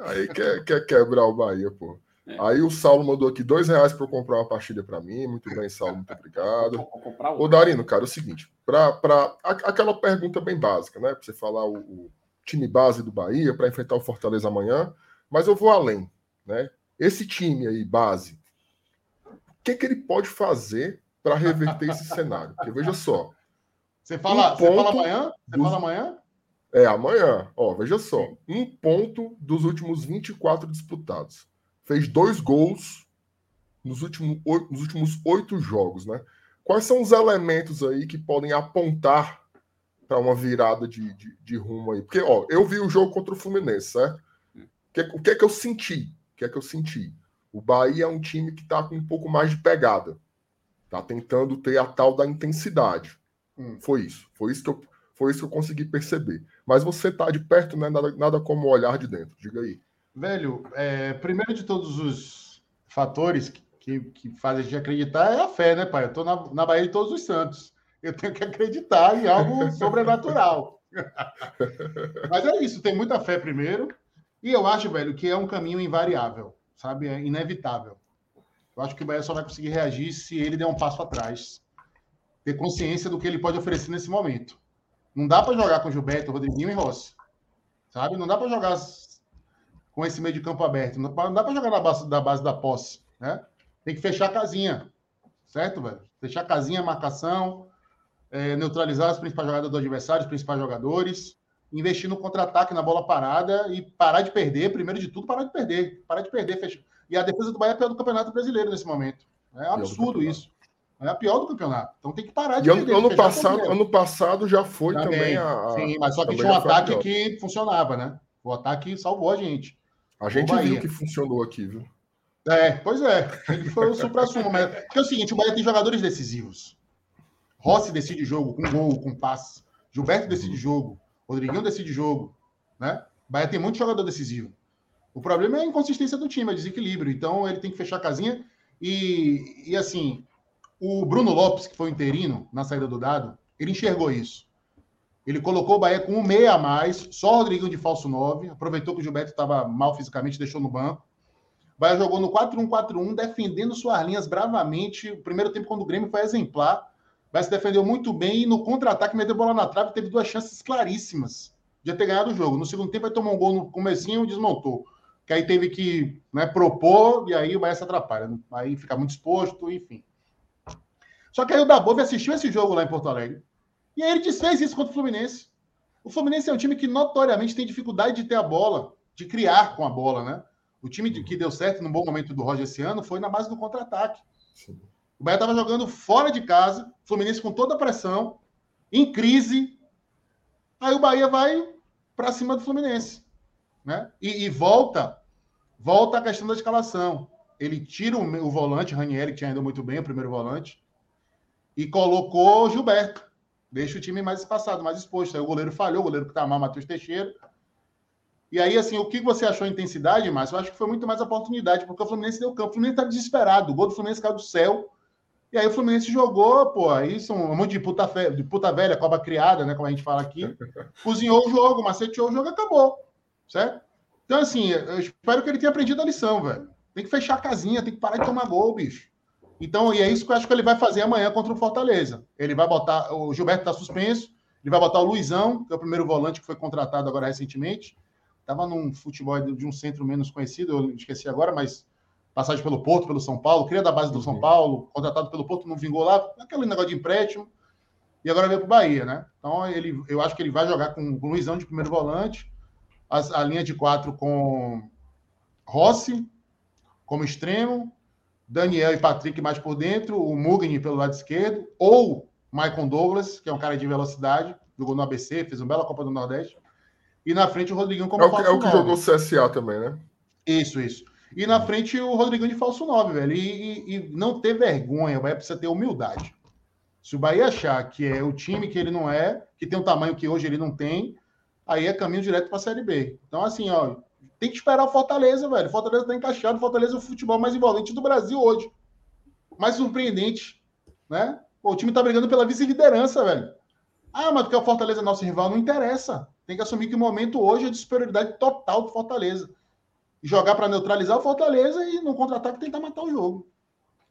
Aí quer, quer quebrar o Bahia, pô. É. Aí o Saulo mandou aqui dois reais para eu comprar uma partida para mim. Muito bem, Saulo, muito obrigado. Ô, Darino, cara, é o seguinte: pra, pra, aquela pergunta bem básica, né? Para você falar o, o, time base do Bahia para enfrentar o Fortaleza amanhã. Mas eu vou além, né? Esse time aí, base, o que, que ele pode fazer para reverter esse cenário? Porque veja só. Você fala, um você fala amanhã? Você dos... fala amanhã? É, amanhã. Ó, veja só. Um ponto dos últimos 24 disputados. Fez dois gols nos últimos, nos últimos oito jogos, né? Quais são os elementos aí que podem apontar para uma virada de, de, de, rumo aí? Porque, ó, eu vi o jogo contra o Fluminense, certo? O que, o que é que eu senti? O que é que eu senti? O Bahia é um time que está com um pouco mais de pegada. Tá tentando ter a tal da intensidade. Hum. Foi isso. Foi isso que eu, foi isso que eu consegui perceber. Mas você tá de perto, né? Nada, nada como olhar de dentro. Diga aí. Velho, é, primeiro de todos os fatores que, que faz a gente acreditar é a fé, né, pai? Eu estou na, na Bahia de Todos os Santos. Eu tenho que acreditar em algo sobrenatural. Mas é isso, tem muita fé primeiro. E eu acho, velho, que é um caminho invariável, sabe? É inevitável. Eu acho que o Bahia só vai conseguir reagir se ele der um passo atrás. Ter consciência do que ele pode oferecer nesse momento. Não dá para jogar com Gilberto, Rodriguinho e Rossi. Sabe? Não dá para jogar com esse meio de campo aberto. Não dá para jogar na base da, base da posse. Né? Tem que fechar a casinha, certo, velho? Fechar a casinha, marcação, é, neutralizar as principais jogadas do adversário, os principais jogadores, investir no contra-ataque, na bola parada e parar de perder, primeiro de tudo, parar de perder. Parar de perder, fechar. E a defesa do Bahia é pior do Campeonato Brasileiro nesse momento. É absurdo isso. É a pior do campeonato. Então tem que parar de e perder. Ano, passado, ano passado já foi também, também a, Sim, mas só que tinha um ataque que funcionava, né? O ataque salvou a gente. A gente viu que funcionou aqui, viu? É, pois é. Ele foi o supra-sumo. Mas... Porque é o seguinte, o Bahia tem jogadores decisivos. Rossi decide jogo com gol, com passe. Gilberto decide jogo. Rodriguinho decide jogo. Né? O Bahia tem muito jogador decisivo. O problema é a inconsistência do time, é desequilíbrio. Então ele tem que fechar a casinha. E, e assim, o Bruno Lopes, que foi o interino na saída do dado, ele enxergou isso. Ele colocou o Bahia com um meia a mais, só o Rodriguinho de falso 9, aproveitou que o Gilberto estava mal fisicamente, deixou no banco. Bahia jogou no 4-1-4-1, defendendo suas linhas bravamente. O primeiro tempo, quando o Grêmio foi exemplar, Bahia se defendeu muito bem e no contra-ataque meteu bola na trave, teve duas chances claríssimas de ter ganhado o jogo. No segundo tempo, vai tomar um gol no comecinho e desmontou. Que aí teve que né, propor e aí o Bahia se atrapalha. Aí fica muito exposto, enfim. Só que aí o Dabove assistiu esse jogo lá em Porto Alegre. E aí ele desfez isso contra o Fluminense. O Fluminense é um time que notoriamente tem dificuldade de ter a bola, de criar com a bola, né? O time que deu certo no bom momento do Roger esse ano foi na base do contra-ataque. O Bahia estava jogando fora de casa, Fluminense com toda a pressão, em crise. Aí o Bahia vai para cima do Fluminense. Né? E, e, volta volta a questão da escalação. Ele tira o, o volante, Ranieri, que tinha ido muito bem, o primeiro volante, e colocou o Gilberto. Deixa o time mais espaçado, mais exposto. Aí o goleiro falhou, o goleiro que tá mal, Matheus Teixeira. E aí, assim, o que você achou de intensidade, Márcio? Eu acho que foi muito mais oportunidade, porque o Fluminense deu campo. O Fluminense tá desesperado. O gol do Fluminense caiu do céu. E aí o Fluminense jogou, pô, aí são um monte de puta, fe... de puta velha, cobra criada, né? Como a gente fala aqui. Cozinhou o jogo, maceteou o jogo acabou. Certo? Então, assim, eu espero que ele tenha aprendido a lição, velho. Tem que fechar a casinha, tem que parar de tomar gol, bicho. Então, e é isso que eu acho que ele vai fazer amanhã contra o Fortaleza. Ele vai botar. O Gilberto tá suspenso, ele vai botar o Luizão, que é o primeiro volante que foi contratado agora recentemente Estava num futebol de um centro menos conhecido, eu esqueci agora, mas passagem pelo Porto, pelo São Paulo, cria da base do São uhum. Paulo, contratado pelo Porto, não vingou lá, aquele negócio de empréstimo, e agora veio para o Bahia, né? Então, ele, eu acho que ele vai jogar com, com o Luizão de primeiro volante, a, a linha de quatro com Rossi como extremo, Daniel e Patrick mais por dentro, o Mugni pelo lado esquerdo, ou Michael Douglas, que é um cara de velocidade, jogou no ABC, fez uma bela Copa do Nordeste, e na frente o Rodriguinho como é o, que, é o que jogou CSA também, né? Isso, isso. E na frente o Rodriguinho de falso 9, velho. E, e, e não ter vergonha, o Bahia precisa ter humildade. Se o Bahia achar que é o time que ele não é, que tem um tamanho que hoje ele não tem, aí é caminho direto para a Série B. Então, assim, ó, tem que esperar o Fortaleza, velho. Fortaleza tá encaixado, Fortaleza é o futebol mais envolvente do Brasil hoje. Mais surpreendente, né? O time tá brigando pela vice-liderança, velho. Ah, mas porque o Fortaleza é nosso rival, não interessa. Tem que assumir que o momento hoje é de superioridade total do Fortaleza. Jogar para neutralizar o Fortaleza e no contra-ataque tentar matar o jogo.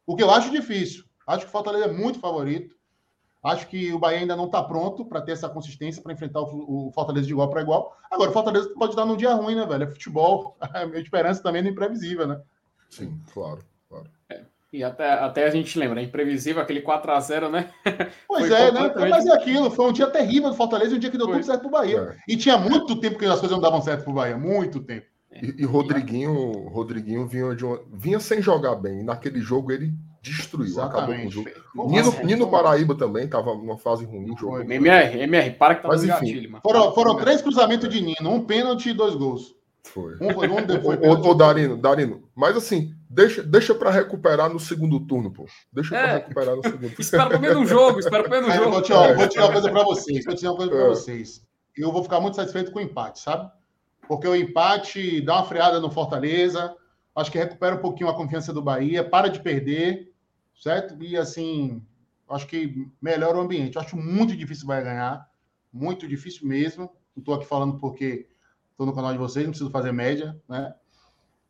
O que eu acho difícil. Acho que o Fortaleza é muito favorito. Acho que o Bahia ainda não está pronto para ter essa consistência para enfrentar o, o, Fortaleza de igual para igual. Agora, o Fortaleza pode dar num dia ruim, né, velho? É futebol. A minha esperança também é imprevisível, né? Sim, claro, claro. É. E até, até a gente lembra, é imprevisível aquele 4x0, né? Pois é, né? completamente... né? Mas é aquilo, foi um dia terrível do Fortaleza e um dia que deu foi. tudo certo pro Bahia. É. E tinha muito tempo que as coisas não davam certo pro Bahia, muito tempo. E, e Rodriguinho, Rodriguinho vinha, de uma, vinha sem jogar bem. E naquele jogo ele destruiu, Exatamente. acabou com o jogo. Nino, Nino Paraíba também estava numa fase ruim. Jogo. MR, MR, para que tá Mas, enfim, gatilho, mano. Foram, foram três cruzamentos de Nino, um pênalti e dois gols. Foi. Um foi um, depois. Ô, ô, Darino, Darino, mas assim, deixa, deixa para recuperar no segundo turno, pô. Deixa é. para recuperar no segundo turno. espera pelo menos um jogo, espera pelo menos um jogo. Vou te, ó, vou te dar uma coisa para vocês, vou te dar uma coisa para é. vocês. Eu vou ficar muito satisfeito com o empate, sabe? Porque o empate dá uma freada no Fortaleza, acho que recupera um pouquinho a confiança do Bahia, para de perder certo? E assim, acho que melhora o ambiente. Acho muito difícil vai ganhar, muito difícil mesmo. Não estou aqui falando porque estou no canal de vocês, não preciso fazer média, né?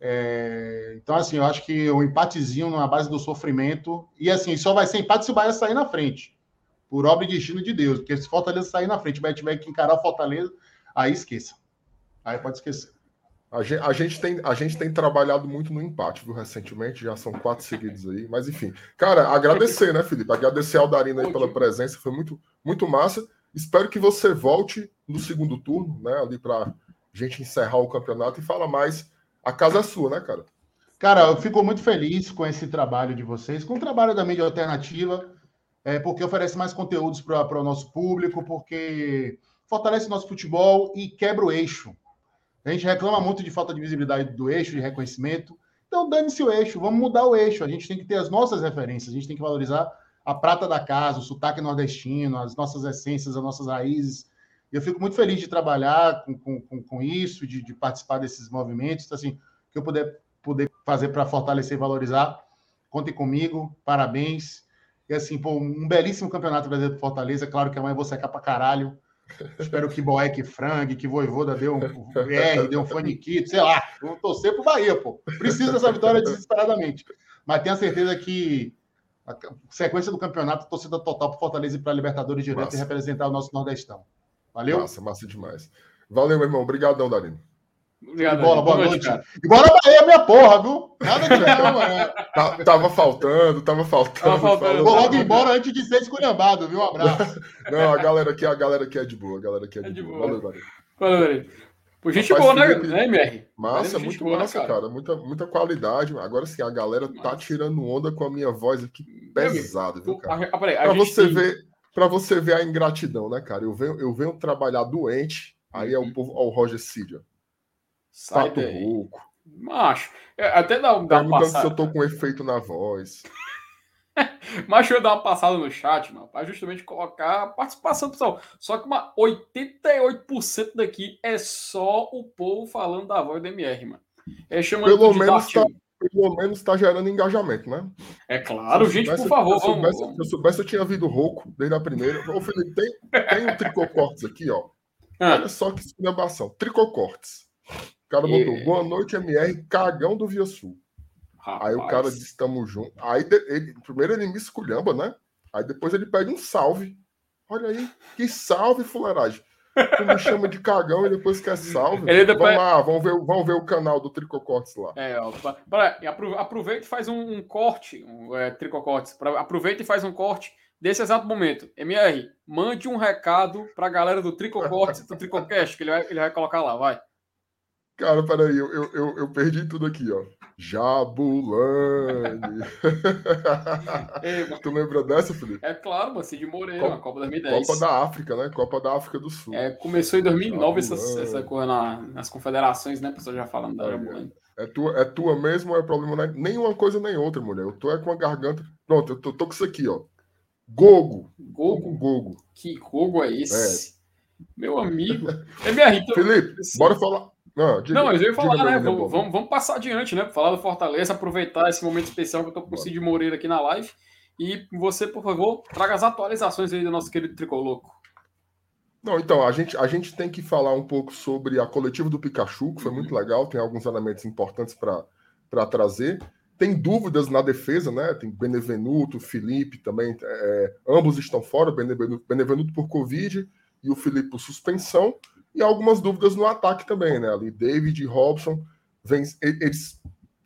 É, então, assim, eu acho que o empatezinho na base do sofrimento. E assim, só vai ser empate se o Bahia sair na frente. Por obra e destino de Deus. Porque se Fortaleza sair na frente, o Bahia tiver que encarar o Fortaleza, aí esqueça. Aí pode esquecer. A gente, a gente, tem, a gente tem trabalhado muito no empate, viu, recentemente, já são quatro seguidos aí, mas enfim. Cara, agradecer, né, Felipe? Agradecer ao Darino aí pela presença, foi muito, muito massa. Espero que você volte no segundo turno, né, ali para gente encerrar o campeonato e fala mais. A casa é sua, né, cara? Cara, eu fico muito feliz com esse trabalho de vocês, com o trabalho da mídia alternativa, é, porque oferece mais conteúdos para o nosso público, porque fortalece o nosso futebol e quebra o eixo a gente reclama muito de falta de visibilidade do eixo, de reconhecimento. Então, dane-se o eixo, vamos mudar o eixo. A gente tem que ter as nossas referências, a gente tem que valorizar a prata da casa, o sotaque nordestino, as nossas essências, as nossas raízes. Eu fico muito feliz de trabalhar com, com, com isso, de, de, participar desses movimentos. Então, assim, que eu puder, puder fazer para fortalecer e valorizar, contem comigo, parabéns. E assim, pô, um belíssimo campeonato brasileiro para Fortaleza. Claro que amanhã eu vou secar para caralho. Espero que Boeck frangue, que Voivoda dê um R, dê um faniquito, sei lá. Vamos torcer pro Bahia, pô. Precisa dessa vitória desesperadamente. Mas tenho a certeza que a sequência do campeonato, torcida total para Fortaleza e para Libertadores direto massa. e representar o nosso Nordestão. Valeu? Massa, massa demais. Valeu, meu irmão. Obrigadão, Darino. Obrigado. Bola, boa, boa noite. noite e bora Bahia, minha porra, viu? Nada de não, mano. Tá, tava faltando, tava faltando. Tava faltando. Vou logo embora antes de ser esculhambado, viu? Um abraço. Não, a galera aqui, a galera aqui é de boa. A galera aqui é de, é de boa. boa. Valeu, valeu. Valeu, Por gente Rapaz, boa, né, né, MR? Massa, muito boa, massa, cara. cara. Muita, muita qualidade. Agora sim, a galera tá massa. tá tirando onda com a minha voz aqui pesada, viu, cara? A, a, a pra você tem... ver, para você ver a ingratidão, né, cara? Eu venho, eu venho trabalhar doente, aí uhum. é o povo, ó, o Roger Cid, Sai Pato daí. rouco. Macho, é, até dá, dá uma passada. se eu tô com efeito na voz. Macho, eu dar uma passada no chat, mano, para justamente colocar a participação do pessoal. Só que uma 88% daqui é só o povo falando da voz do MR, mano. É chamando pelo menos tá, pelo menos está gerando engajamento, né? É claro, gente, soubesse, por favor, se eu soubesse, vamos. Se eu soubesse, eu tinha vindo rouco desde a primeira. Ô, Felipe, tem, tem um tricocortes aqui, ó. Ah. Olha só que esculhambação. Tricocortes cara botou, e... boa noite, MR, cagão do Via Sul. Rapaz. Aí o cara disse, tamo junto. Aí ele, primeiro ele me esculhamba, né? Aí depois ele pede um salve. Olha aí, que salve, fuleiragem. Tu me chama de cagão e depois quer salve. Ele depois... Vamos lá, vamos ver, vamos ver o canal do Tricocortes lá. É, ó, pra, aproveita e faz um, um corte, um, é, Tricocortes. Pra, aproveita e faz um corte desse exato momento. MR, mande um recado pra galera do Tricocortes do Tricocast, que ele vai, ele vai colocar lá, vai. Cara, peraí, eu, eu, eu, eu perdi tudo aqui, ó. Jabulani. Ei, tu lembra dessa, Felipe? É claro, mano, Cid Moreira, Copa, Copa 2010. Copa da África, né? Copa da África do Sul. É, começou em 2009 essa, essa coisa na, nas confederações, né? Pessoal já falando da Jabulani. É tua, é tua mesmo ou é problema? Né? Nem uma coisa nem outra, mulher. Eu tô é com a garganta. Pronto, eu tô, tô com isso aqui, ó. Gogo. Gogo? Gogo. Que Gogo é esse? É. Meu amigo. É minha Rita. Felipe, bora falar. Não, diga, não, mas eu ia falar, né? Vamos, vamos, vamos, passar adiante, né? Falar do Fortaleza, aproveitar esse momento especial que eu tô com o Cid Moreira aqui na live. E você, por favor, traga as atualizações aí do nosso querido Tricoloco. Não, então, a gente, a gente tem que falar um pouco sobre a coletiva do Pikachu, que foi muito legal, tem alguns elementos importantes para trazer. tem dúvidas na defesa, né? Tem Benevenuto, Felipe também, é, ambos estão fora, Benevenuto, Benevenuto por Covid e o Felipe por suspensão, e algumas dúvidas no ataque também, né? Ali, David e Robson, vem, eles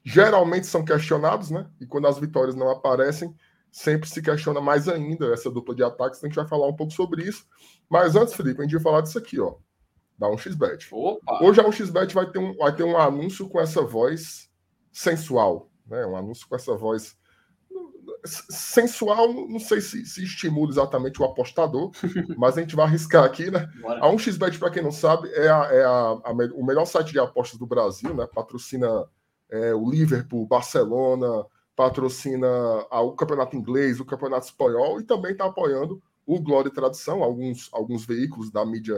geralmente são questionados, né? E quando as vitórias não aparecem, sempre se questiona mais ainda essa dupla de ataques. A gente vai falar um pouco sobre isso. Mas antes, Felipe, a gente vai falar disso aqui, ó. Da 1xBet. Opa. Hoje a 1xBet vai ter, um, vai ter um anúncio com essa voz sensual, né? Um anúncio com essa voz sensual, não sei se, se estimula exatamente o apostador, mas a gente vai arriscar aqui, né? Bora. A 1xBet, para quem não sabe, é, a, é a, a, o melhor site de apostas do Brasil, né? Patrocina é, o Liverpool, Barcelona, patrocina o campeonato inglês, o campeonato espanhol e também está apoiando o Glória e Tradição, alguns, alguns veículos da mídia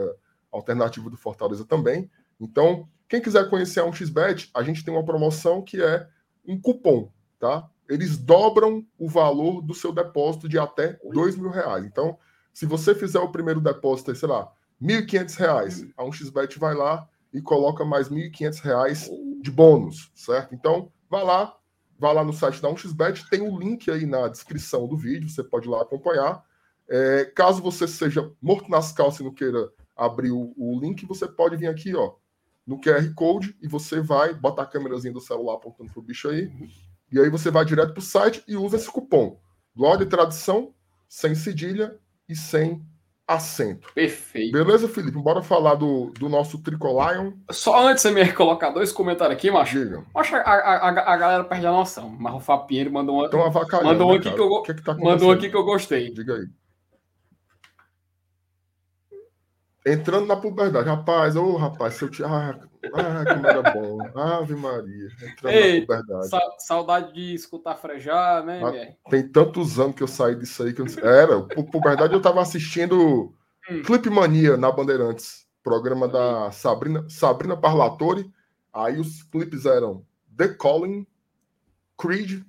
alternativa do Fortaleza também. Então, quem quiser conhecer a 1xBet, a gente tem uma promoção que é um cupom, tá? Eles dobram o valor do seu depósito de até dois mil reais. Então, se você fizer o primeiro depósito, sei lá, R$ 1.500, a 1xBet vai lá e coloca mais R$ 1.500 de bônus, certo? Então, vá lá, vá lá no site da 1xBet, tem o um link aí na descrição do vídeo, você pode lá acompanhar. É, caso você seja morto nas calças e não queira abrir o, o, link, você pode vir aqui, ó, no QR Code e você vai botar a câmerazinha do celular apontando pro bicho aí, e aí você vai direto pro site e usa esse cupom. Glória e tradição, sem cedilha e sem assento. Perfeito. Beleza, Felipe? Bora falar do, do nosso Tricolion. Só antes de você me colocar dois comentários aqui, macho. Diga. Acho a, a, a, galera perde a noção. Mas o Fapinheiro mandou uma. Então, mandou um aqui que eu, que é que tá mandou aqui que eu gostei. Diga aí. Entrando na puberdade. Rapaz, ô oh, rapaz, seu tio. Ah, ah, como era bom. Ave Maria. Entrando Ei, na puberdade. Sa saudade de escutar frejar, né, ah, Tem tantos anos que eu saí disso aí que eu não sei. Era, puberdade eu tava assistindo hum. Clip Mania na Bandeirantes. Programa da Sabrina, Sabrina Parlatore. Aí os clipes eram The Calling, Creed.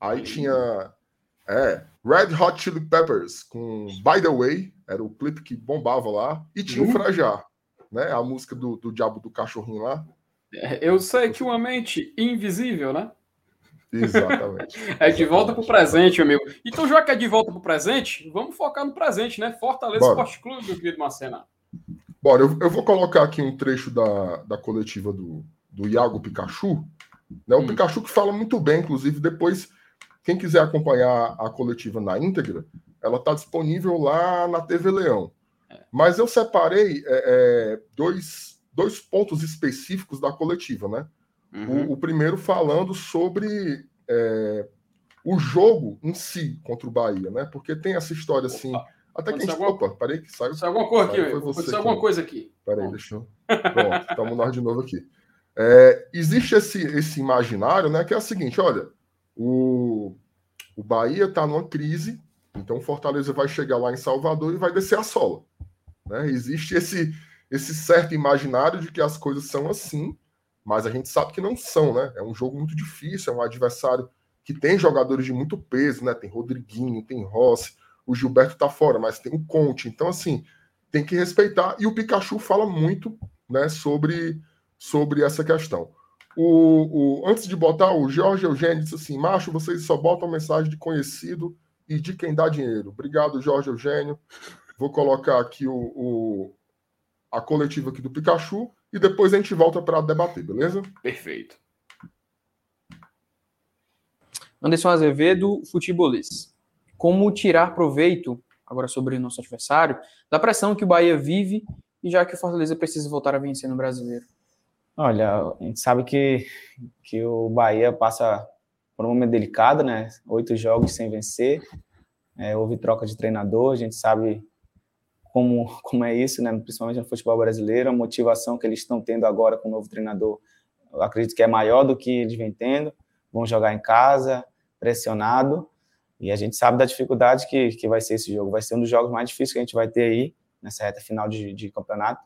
Aí tinha. É, Red Hot Chili Peppers com By the Way era o clipe que bombava lá. E tinha uhum. o Frajar, né? A música do, do Diabo do Cachorrinho lá. É, eu sei que uma mente invisível, né? Exatamente. é de volta para o presente, amigo. Então, já que é de volta para o presente, vamos focar no presente, né? Fortaleza Bora. Esporte Clube, meu querido Marcena. Bora, eu, eu, vou colocar aqui um trecho da, da coletiva do, do Iago Pikachu. Né? O hum. Pikachu que fala muito bem, inclusive, depois, quem quiser acompanhar a coletiva na íntegra, ela está disponível lá na TV Leão. É. Mas eu separei é, é, dois, dois pontos específicos da coletiva, né? Uhum. O, o, primeiro falando sobre é, o jogo em si contra o Bahia, né? Porque tem essa história assim. Opa. Até que a gente. Alguma... Opa, parei que saiu. Saiu alguma coisa aqui, Aconteceu alguma coisa aqui. Peraí, deixa eu. Pronto, estamos nós de novo aqui. É, existe esse, esse imaginário, né? Que é o seguinte: olha, o, o Bahia está numa crise então, Fortaleza vai chegar lá em Salvador e vai descer a sola. Né? Existe esse, esse certo imaginário de que as coisas são assim, mas a gente sabe que não são, né? É um jogo muito difícil, é um adversário que tem jogadores de muito peso, né? Tem Rodriguinho, tem Rossi, o Gilberto tá fora, mas tem o Conte. Então, assim, tem que respeitar. E o Pikachu fala muito né, sobre, sobre essa questão. O, o, antes de botar, o Jorge Eugênio disse assim: Macho, vocês só botam mensagem de conhecido e de quem dá dinheiro. Obrigado, Jorge Eugênio. Vou colocar aqui o, o a coletiva aqui do Pikachu e depois a gente volta para debater, beleza? Perfeito. Anderson Azevedo, futebolista. Como tirar proveito, agora sobre o nosso adversário, da pressão que o Bahia vive e já que o Fortaleza precisa voltar a vencer no brasileiro? Olha, a gente sabe que, que o Bahia passa por um momento delicado, né? Oito jogos sem vencer, é, houve troca de treinador, a gente sabe como, como é isso, né? Principalmente no futebol brasileiro, a motivação que eles estão tendo agora com o novo treinador, acredito que é maior do que eles vêm tendo. Vão jogar em casa, pressionado, e a gente sabe da dificuldade que, que vai ser esse jogo. Vai ser um dos jogos mais difíceis que a gente vai ter aí nessa reta final de, de campeonato.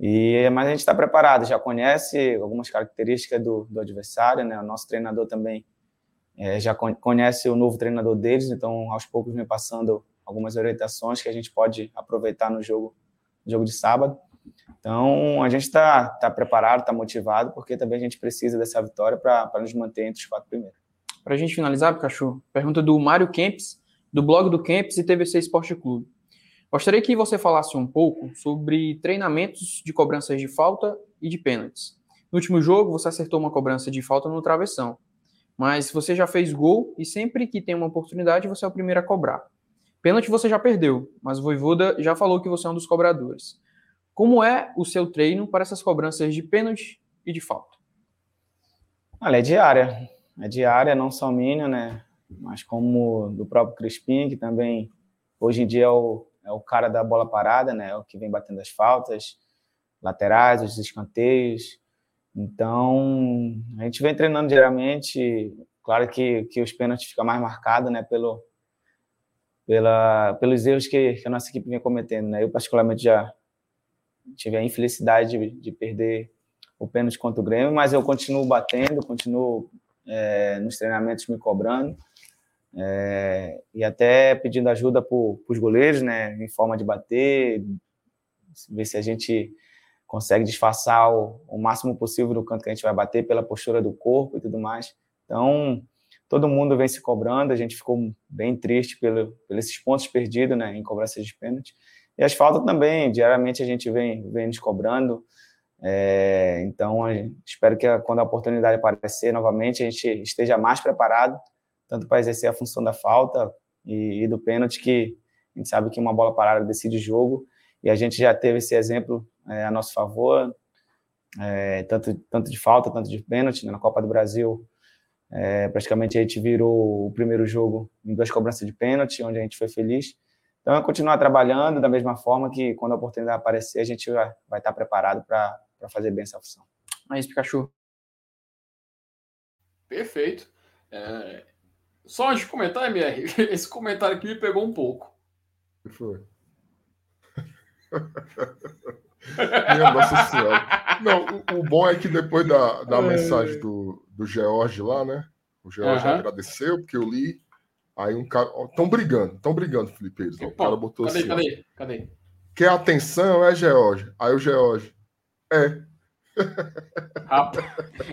E, mas a gente está preparado, já conhece algumas características do, do adversário, né? O nosso treinador também é, já conhece o novo treinador deles, então aos poucos vem passando algumas orientações que a gente pode aproveitar no jogo, jogo de sábado. Então, a gente está tá preparado, está motivado, porque também a gente precisa dessa vitória para nos manter entre os quatro primeiros. Para a gente finalizar, Pikachu, pergunta do Mário Kempis, do blog do Kempis e TVC Esporte Clube. Gostaria que você falasse um pouco sobre treinamentos de cobranças de falta e de pênaltis. No último jogo, você acertou uma cobrança de falta no travessão, mas você já fez gol e sempre que tem uma oportunidade, você é o primeiro a cobrar. Pênalti você já perdeu, mas o Voivoda já falou que você é um dos cobradores. Como é o seu treino para essas cobranças de pênalti e de falta? Olha, é diária. É diária, não só minha, né? Mas como do próprio Crispim, que também hoje em dia é o, é o cara da bola parada, né? É o que vem batendo as faltas, laterais, os escanteios. Então, a gente vem treinando diariamente. Claro que, que os pênaltis ficam mais marcados, né? Pelo, pela, pelos erros que, que a nossa equipe vem cometendo, né? Eu, particularmente, já tive a infelicidade de, de perder o pênalti contra o Grêmio, mas eu continuo batendo, continuo é, nos treinamentos me cobrando é, e até pedindo ajuda para os goleiros, né, em forma de bater, ver se a gente consegue disfarçar o, o, máximo possível do canto que a gente vai bater pela postura do corpo e tudo mais. Então, todo mundo vem se cobrando, a gente ficou bem triste pelo, pelos pontos perdidos né, em cobranças de pênalti. E as faltas também, diariamente a gente vem, vem nos cobrando. É, então, espero que quando a oportunidade aparecer novamente, a gente esteja mais preparado, tanto para exercer a função da falta e, e do pênalti, que a gente sabe que uma bola parada decide o jogo, e a gente já teve esse exemplo é, a nosso favor, é, tanto, tanto de falta, tanto de pênalti, né, na Copa do Brasil. É, praticamente a gente virou o primeiro jogo em duas cobranças de pênalti, onde a gente foi feliz. Então, é continuar trabalhando da mesma forma que quando a oportunidade aparecer, a gente vai, vai estar preparado para fazer bem essa função. É isso, Pikachu. Perfeito. É... Só antes de comentar, MR, esse comentário aqui me pegou um pouco. O que foi? Minha Nossa Senhora. Não, o, o, bom é que depois da, da mensagem do, do George lá, né? O George uhum. agradeceu, porque eu li Aí um cara. Estão brigando, estão brigando, Felipe. Eles, o cara botou cadê, assim. Cadê? Cadê? Quer atenção, é George. Aí o George. É. Rapaz.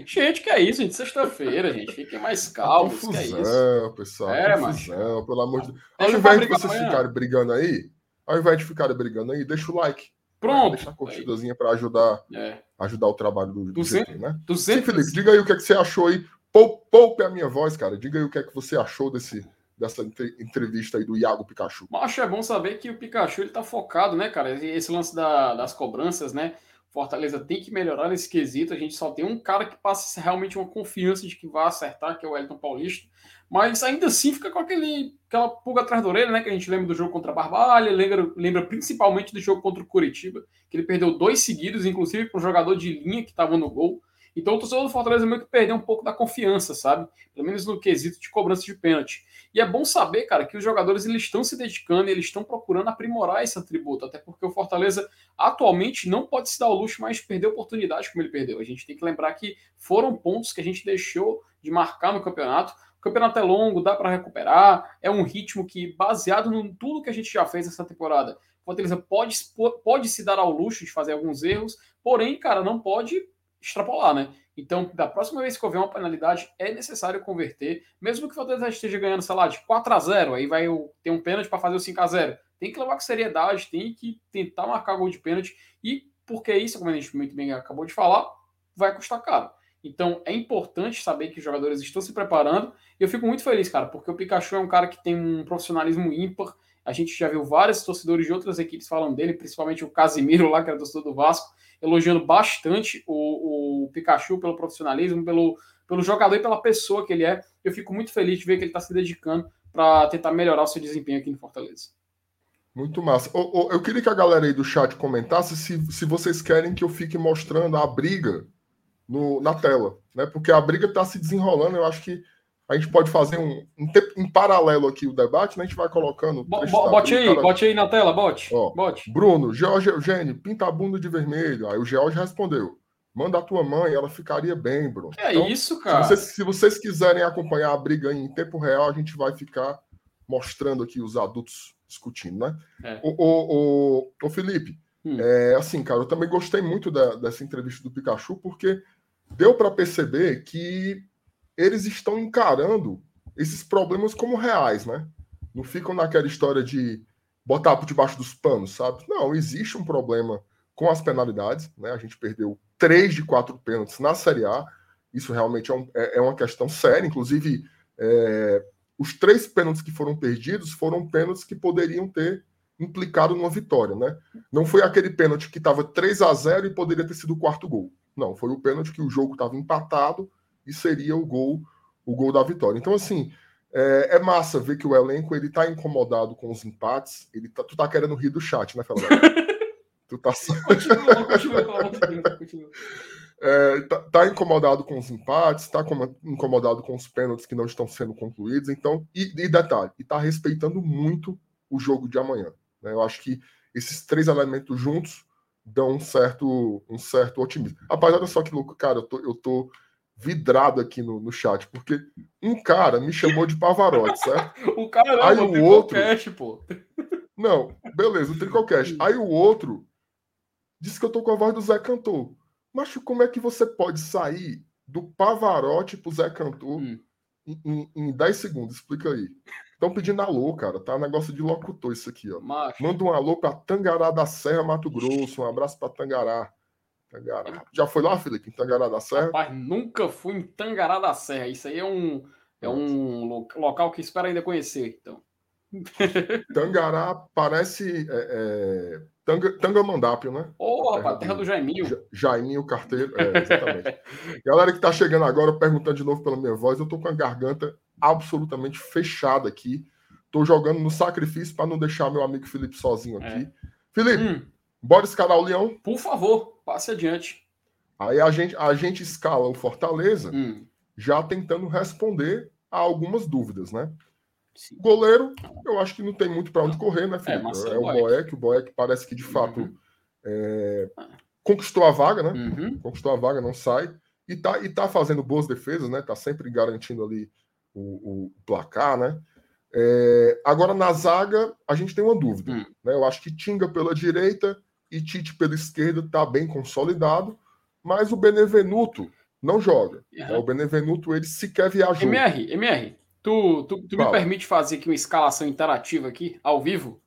Gente, que é isso, gente? Sexta-feira, gente. Fiquem mais calmos. Confusão, que é isso? pessoal. É, confusão, mas... pelo amor de Deus. Ao invés de vocês amanhã. ficarem brigando aí, ao invés de ficarem brigando aí, deixa o like. Pronto. Deixa a curtidazinha para ajudar, é. ajudar o trabalho do, do 200, GT, né? 200... Sim, Felipe, diga aí o que, é que você achou aí. Poupe a minha voz, cara. Diga aí o que é que você achou desse, dessa entrevista aí do Iago Pikachu. Acho é bom saber que o Pikachu ele tá focado, né, cara? Esse lance da, das cobranças, né? Fortaleza tem que melhorar nesse quesito. A gente só tem um cara que passa realmente uma confiança de que vai acertar, que é o Elton Paulista. Mas ainda assim fica com aquele, aquela pulga atrás da orelha, né? Que a gente lembra do jogo contra a Barbalha, lembra, lembra principalmente do jogo contra o Curitiba, que ele perdeu dois seguidos, inclusive para um jogador de linha que estava no gol. Então o torcedor do Fortaleza meio que perdeu um pouco da confiança, sabe? Pelo menos no quesito de cobrança de pênalti. E é bom saber, cara, que os jogadores eles estão se dedicando, eles estão procurando aprimorar esse atributo, até porque o Fortaleza atualmente não pode se dar o luxo mais de perder oportunidade como ele perdeu. A gente tem que lembrar que foram pontos que a gente deixou de marcar no campeonato. O campeonato é longo, dá para recuperar, é um ritmo que, baseado em tudo que a gente já fez essa temporada, o Fortaleza pode, pode se dar ao luxo de fazer alguns erros, porém, cara, não pode extrapolar, né? Então, da próxima vez que houver uma penalidade, é necessário converter, mesmo que o Fortaleza esteja ganhando, sei lá, de 4 a 0 aí vai ter um pênalti para fazer o 5 a 0 Tem que levar com seriedade, tem que tentar marcar gol de pênalti, e porque isso, como a gente muito bem acabou de falar, vai custar caro. Então, é importante saber que os jogadores estão se preparando, e eu fico muito feliz, cara, porque o Pikachu é um cara que tem um profissionalismo ímpar, a gente já viu vários torcedores de outras equipes falando dele, principalmente o Casimiro lá, que era torcedor do Vasco, elogiando bastante o, o Pikachu pelo profissionalismo, pelo, pelo jogador e pela pessoa que ele é. Eu fico muito feliz de ver que ele está se dedicando para tentar melhorar o seu desempenho aqui no Fortaleza. Muito massa. Eu queria que a galera aí do chat comentasse se, se vocês querem que eu fique mostrando a briga no, na tela, né? Porque a briga está se desenrolando. Eu acho que a gente pode fazer um, um em paralelo aqui o debate, né? A gente vai colocando. Bo, bote aí, cara... bote aí na tela, bote. Ó, bote. Bruno, George Eugênio, pinta a bunda de vermelho. Aí o George respondeu: manda a tua mãe, ela ficaria bem, Bruno. É então, isso, cara? Se vocês, se vocês, quiserem acompanhar a briga em tempo real, a gente vai ficar mostrando aqui os adultos discutindo, né? É. O, o, o, o Felipe, Hum. É, assim, cara, eu também gostei muito da, dessa entrevista do Pikachu, porque deu para perceber que eles estão encarando esses problemas como reais, né? Não ficam naquela história de botar por debaixo dos panos, sabe? Não, existe um problema com as penalidades, né? A gente perdeu três de quatro pênaltis na Série A. Isso realmente é, um, é, é uma questão séria. Inclusive, é, os três pênaltis que foram perdidos foram pênaltis que poderiam ter implicado numa vitória, né? Não foi aquele pênalti que estava 3 a 0 e poderia ter sido o quarto gol. Não, foi o pênalti que o jogo estava empatado e seria o gol o gol da vitória. Então, assim, é, é massa ver que o elenco ele tá incomodado com os empates. Ele tá, tu tá querendo rir do chat, né, Fernando? tu tá... continua, continua, continua. É, tá, tá, incomodado com os empates, tá incomodado com os pênaltis que não estão sendo concluídos. Então, e, e detalhe, e tá respeitando muito o jogo de amanhã. Né? Eu acho que esses três elementos juntos dão um certo, um certo otimismo. Rapaz, olha só que louco, cara, eu tô, eu tô vidrado aqui no, no chat, porque um cara me chamou de Pavarotti, certo? o cara Aí o outro. Cash, pô. Não, beleza, o Tricocast. Aí o outro disse que eu tô com a voz do Zé Cantor. Mas como é que você pode sair do Pavarotti pro Zé Cantor hum. em, em, em 10 segundos? Explica aí. Estão pedindo alô, cara. Tá negócio de locutor isso aqui, ó. Macho. Manda um alô pra Tangará da Serra, Mato Grosso. Um abraço pra Tangará. Tangará. Já foi lá, Felipe, em Tangará da Serra? Rapaz, nunca fui em Tangará da Serra. Isso aí é um, é um local que espero ainda conhecer, então. Tangará parece é, é, Tanga, Tangamandápio, né? Ô, oh, rapaz, terra do, do Jaiminho. Jaiminho Carteiro, é, exatamente. Galera que tá chegando agora, perguntando de novo pela minha voz, eu tô com a garganta absolutamente fechada aqui. Tô jogando no sacrifício para não deixar meu amigo Felipe sozinho aqui. É. Felipe, hum. Bora escalar o Leão? Por favor, passe adiante. Aí a gente, a gente escala o Fortaleza, hum. já tentando responder a algumas dúvidas, né? Sim. Goleiro, eu acho que não tem muito para onde correr, né, é, Felipe? É, é o Boeck. O Boeck parece que de fato uhum. é, conquistou a vaga, né? Uhum. Conquistou a vaga, não sai. E tá, e tá fazendo boas defesas, né? Tá sempre garantindo ali o, o placar, né? É, agora, na zaga, a gente tem uma dúvida. Hum. Né? Eu acho que Tinga pela direita e Tite pela esquerda está bem consolidado, mas o Benevenuto não joga. Uhum. Né? O Benevenuto, ele sequer viajou. MR, MR, tu, tu, tu me permite fazer aqui uma escalação interativa aqui, ao vivo?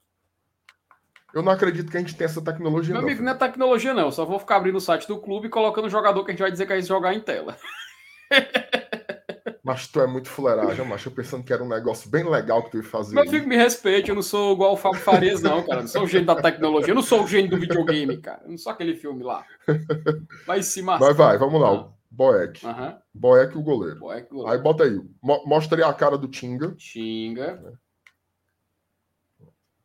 Eu não acredito que a gente tenha essa tecnologia. Meu não, amigo, não é tecnologia, não. Eu só vou ficar abrindo o site do clube e colocando o jogador que a gente vai dizer que a gente jogar em tela. Mas tu é muito fuleiragem, mas eu pensando que era um negócio bem legal que tu ia fazer. Meu filho, me respeite, eu não sou igual o Fábio Farias, não, cara. Eu não sou o gênio da tecnologia, eu não sou o gênio do videogame, cara. Eu não sou aquele filme lá. Mas se Mas vai, vamos lá. Ah. Boeck. Uhum. Boeck o goleiro. Boeck, goleiro. Aí bota aí. Mostra aí a cara do Tinga. Tinga.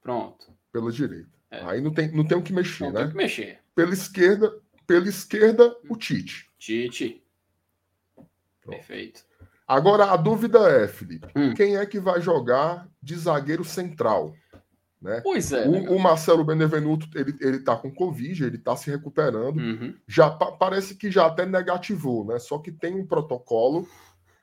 Pronto. Pela direita. É. Aí não tem, não tem o que mexer, não né? Tem o que mexer. Pela esquerda, pela esquerda, o Tite. Tite. Pronto. Perfeito. Agora a dúvida é, Felipe, hum. quem é que vai jogar de zagueiro central? Né? Pois é. O, né, o Marcelo Benevenuto, ele, ele tá com Covid, ele tá se recuperando. Uhum. Já pa parece que já até negativou, né? Só que tem um protocolo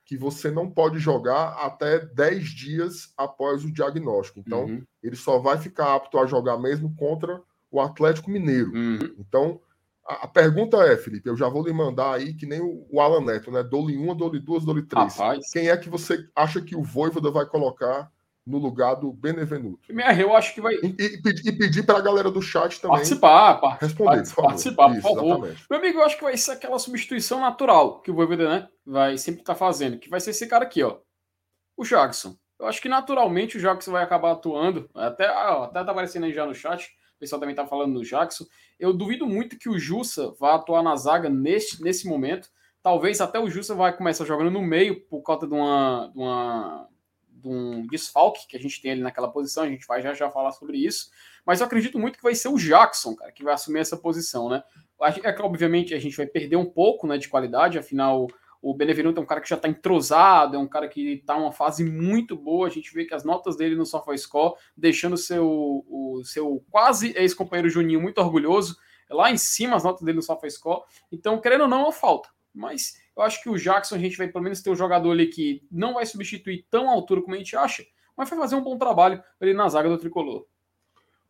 que você não pode jogar até 10 dias após o diagnóstico. Então, uhum. ele só vai ficar apto a jogar mesmo contra o Atlético Mineiro. Uhum. Então, a, pergunta é, Felipe, eu já vou lhe mandar aí que nem o, o Alan Neto, né? Dole uma, dole duas, dole três. Rapaz. Quem é que você acha que o Voivoda vai colocar no lugar do Benevenuto? Eu acho que vai. E, e, e pedir para a galera do chat também. Participar, responder, por favor. Participar, Isso, por favor. Meu amigo, eu acho que vai ser aquela substituição natural que o Voivoda né, vai sempre estar tá fazendo, que vai ser esse cara aqui, ó. O Jackson. Eu acho que naturalmente o Jackson vai acabar atuando. Até, até tá aparecendo aí já no chat o pessoal também está falando no Jackson. Eu duvido muito que o Jussa vá atuar na zaga nesse, nesse momento. Talvez até o Jussa vai começar jogando no meio por conta de, uma, de, uma, de um desfalque que a gente tem ali naquela posição. A gente vai já já falar sobre isso. Mas eu acredito muito que vai ser o Jackson, cara, que vai assumir essa posição, né? É que, obviamente, a gente vai perder um pouco né, de qualidade, afinal, o Benevenuto é um cara que já está entrosado, é um cara que está uma fase muito boa. A gente vê que as notas dele no SofaScore, deixando seu, o seu quase ex-companheiro Juninho muito orgulhoso. Lá em cima as notas dele no SofaScore. Então, querendo ou não, é falta. Mas eu acho que o Jackson, a gente vai pelo menos ter um jogador ali que não vai substituir tão altura como a gente acha, mas vai fazer um bom trabalho ali na zaga do tricolor.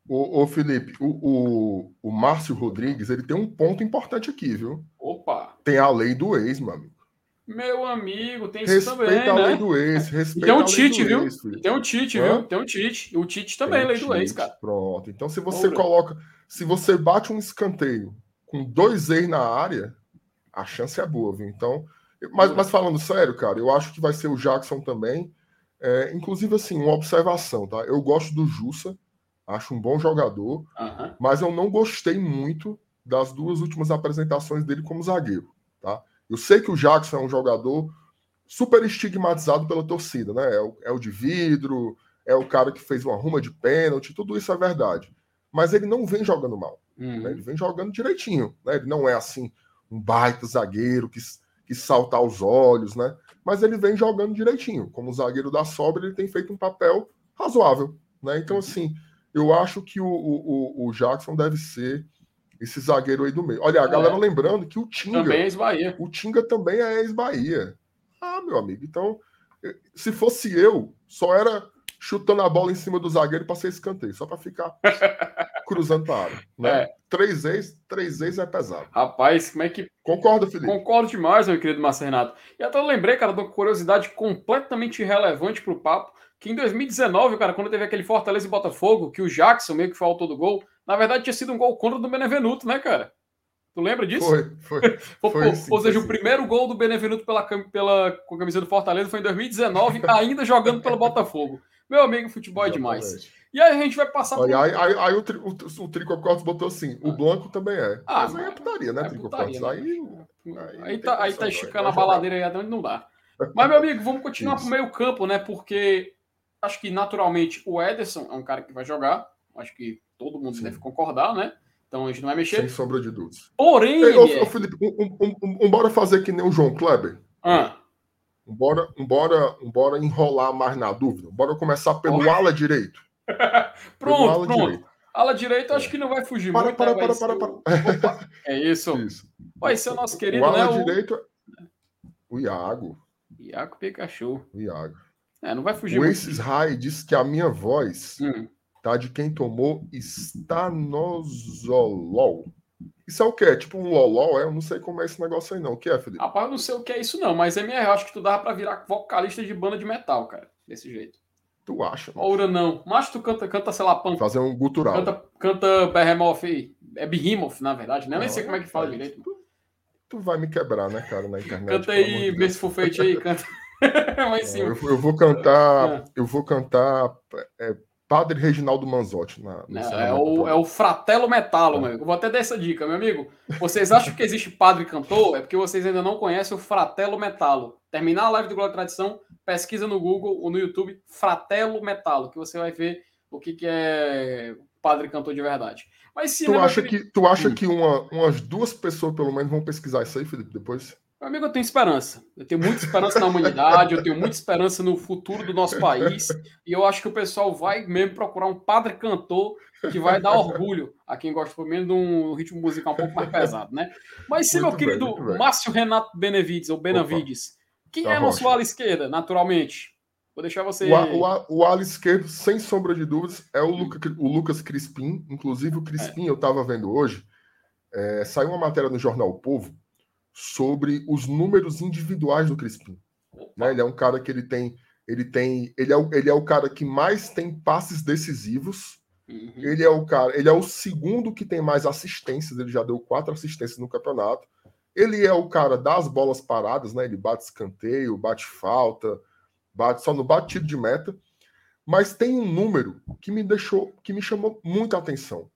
Ô, ô Felipe, o, o, o Márcio Rodrigues, ele tem um ponto importante aqui, viu? Opa! Tem a lei do ex, amigo. Meu amigo, tem isso Respeita também, a lei né? do ex, respeita tem um a lei Tite, viu? ex. Tem um Tite, viu? Tem um Tite. O Tite também, Tem lei do ex, cara. Pronto. Então, se você coloca. Se você bate um escanteio com dois ex na área, a chance é boa, viu? Então. Mas, mas falando sério, cara, eu acho que vai ser o Jackson também. É, inclusive, assim, uma observação, tá? Eu gosto do Jussa, acho um bom jogador, mas eu não gostei muito das duas últimas apresentações dele como zagueiro, tá? Eu sei que o Jackson é um jogador super estigmatizado pela torcida, né? É o, é o de vidro, é o cara que fez uma ruma de pênalti, tudo isso é verdade. Mas ele não vem jogando mal, Uhum. né? Ele vem jogando direitinho, né? Ele não é assim um baita zagueiro que, que salta aos olhos, né? Mas ele vem jogando direitinho. Como zagueiro da sobra, ele tem feito um papel razoável, né? Então, assim, eu acho que o, o- o Jackson deve ser esse zagueiro aí do meio. Olha, a É. galera lembrando que o Tinga, Também é ex-Bahia. o Tinga também é ex-Bahia. Ah, meu amigo, então, eh, se fosse eu, só era chutando a bola em cima do zagueiro para ser escanteio, só para ficar cruzando para área. Né? É. Três ex, três ex é pesado. Rapaz, como é que Concorda, Felipe? Concordo demais, meu querido Márcio Renato. E até eu lembrei, cara, de uma curiosidade completamente irrelevante pro papo, que em 2019, cara, quando teve aquele Fortaleza e Botafogo, que o Jackson meio que foi autor do gol, na verdade tinha sido um gol contra do Benevenuto, né, cara? Tu lembra disso? Foi, foi. Ou- foi ou, sim, ou seja, foi o primeiro gol do Benevenuto pela, pela, com a camisa do Fortaleza foi em 2019, ainda jogando pelo Botafogo. Meu amigo, futebol é demais. Exatamente. E aí a gente vai passar por... Aí, aí, aí o, tri, o, o Trico Cortes botou assim: o Blanco também é. Ah, mas aí é putaria, né, é Trico putaria, Cortes? né? Aí. Aí, Aí tá, aí tá esticando a baladeira aí até onde não dá. Mas, meu amigo, vamos continuar Isso. pro meio campo, né? Porque acho que naturalmente o Ederson é um cara que vai jogar. Acho que todo mundo Sim. deve concordar, né? Então a gente não vai Sem mexer. sombra de dúvidas. Porém, Ei, ô, Felipe, um, um, um, bora fazer que nem o João Kleber? ah, Bora, bora, bora enrolar mais na dúvida. Bora começar pelo ala direito. Pelo pronto, ala pronto. direito. Ala direita, É. acho que não vai fugir Para, muito. para, né? Para, para, o- Opa, é isso. Isso. Vai ser o nosso querido, o né? ala O direito é o Iago. Iaco Pikachu. O Iago. É, não vai fugir O muito. Aces High diz que a minha voz Hum. Tá de quem tomou estanozolol. Isso é o quê? Tipo um lolol? É? Eu não sei como é esse negócio aí, não. O que é, Felipe? Rapaz, eu não sei o que é isso, não. Mas MR, eu acho que tu dava pra virar vocalista de banda de metal, cara. Desse jeito. Tu acha? mano? Ora não. Mas tu canta, canta, sei lá, punk. Fazer um gutural. Canta, canta Behemoth aí. É Behemoth, na verdade, né? Eu nem Não, sei como é que fala é, direito. Tu, tu vai me quebrar, né, cara, na internet. Canta aí. Merciful Fate aí, canta. Mas sim. Eu, eu vou cantar. Ah. Eu vou cantar é, Padre Reginaldo Manzotti na, É, o, é o Fratelo Metalo, meu amigo. Vou até dar essa dica, meu amigo. Vocês acham que existe padre cantor? É porque vocês ainda não conhecem o Fratelo Metalo. Terminar a live do Glória e Tradição, pesquisa no Google ou no YouTube Fratelo Metalo, que você vai ver o que, que é padre cantor de verdade. Mas sim, Tu acha querido? que, tu acha Hum. que uma, umas duas pessoas, pelo menos, vão pesquisar isso aí, Felipe, depois? Meu amigo, eu tenho esperança. Eu tenho muita esperança na humanidade, eu tenho muita esperança no futuro do nosso país. E eu acho que o pessoal vai mesmo procurar um padre cantor que vai dar orgulho a quem gosta, pelo menos, de um ritmo musical um pouco mais pesado, né? Mas sim, meu bem, querido. Márcio Renato Benevides, ou Benavides, quem Tá é nosso ala esquerda, naturalmente? Vou deixar você. O, a- o, a- o ala esquerdo, sem sombra de dúvidas, é o, Luca- o Lucas Crispim. Inclusive, o Crispim, eu estava vendo hoje, é, saiu uma matéria no Jornal O Povo sobre os números individuais do Crispim. né? Ele é um cara que ele tem. Ele tem. Ele é, o, ele é o cara que mais tem passes decisivos. Uhum. Ele é o cara. Ele é o segundo que tem mais assistências. Ele já deu quatro assistências no campeonato. Ele é o cara das bolas paradas, né? Ele bate escanteio, bate falta, bate só no bate tiro de meta. Mas tem um número que me deixou, que me chamou muita atenção.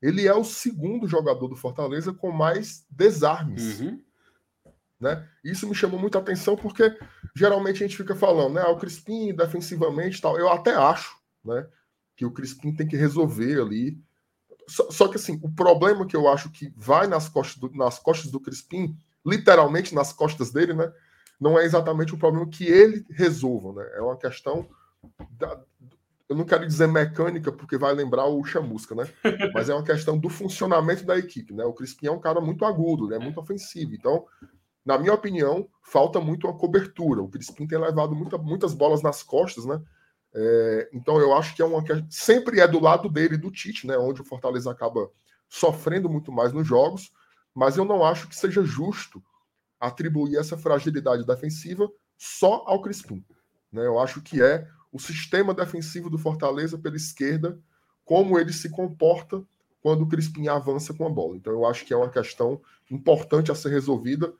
Ele é o segundo jogador do Fortaleza com mais desarmes Uhum. Né? Isso me chamou muita atenção porque geralmente a gente fica falando, né? Ah, o Crispim defensivamente tal. Eu até acho, né? Que o Crispim tem que resolver ali. Só, só que assim, o problema que eu acho que vai nas costas do, nas costas do Crispim, literalmente nas costas dele, né? Não é exatamente o problema que ele resolva, né? É uma questão da, eu não quero dizer mecânica porque vai lembrar o chamusca, né? Mas é uma questão do funcionamento da equipe, né? O Crispim é um cara muito agudo, né? Muito ofensivo. Então, na minha opinião, falta muito uma cobertura. O Crispim tem levado muita, muitas bolas nas costas, né? É, então eu acho que é uma que sempre é do lado dele, do Tite, né? Onde o Fortaleza acaba sofrendo muito mais nos jogos, mas eu não acho que seja justo atribuir essa fragilidade defensiva só ao Crispim. Né? Eu acho que é o sistema defensivo do Fortaleza pela esquerda, como ele se comporta quando o Crispim avança com a bola. Então eu acho que é uma questão importante a ser resolvida,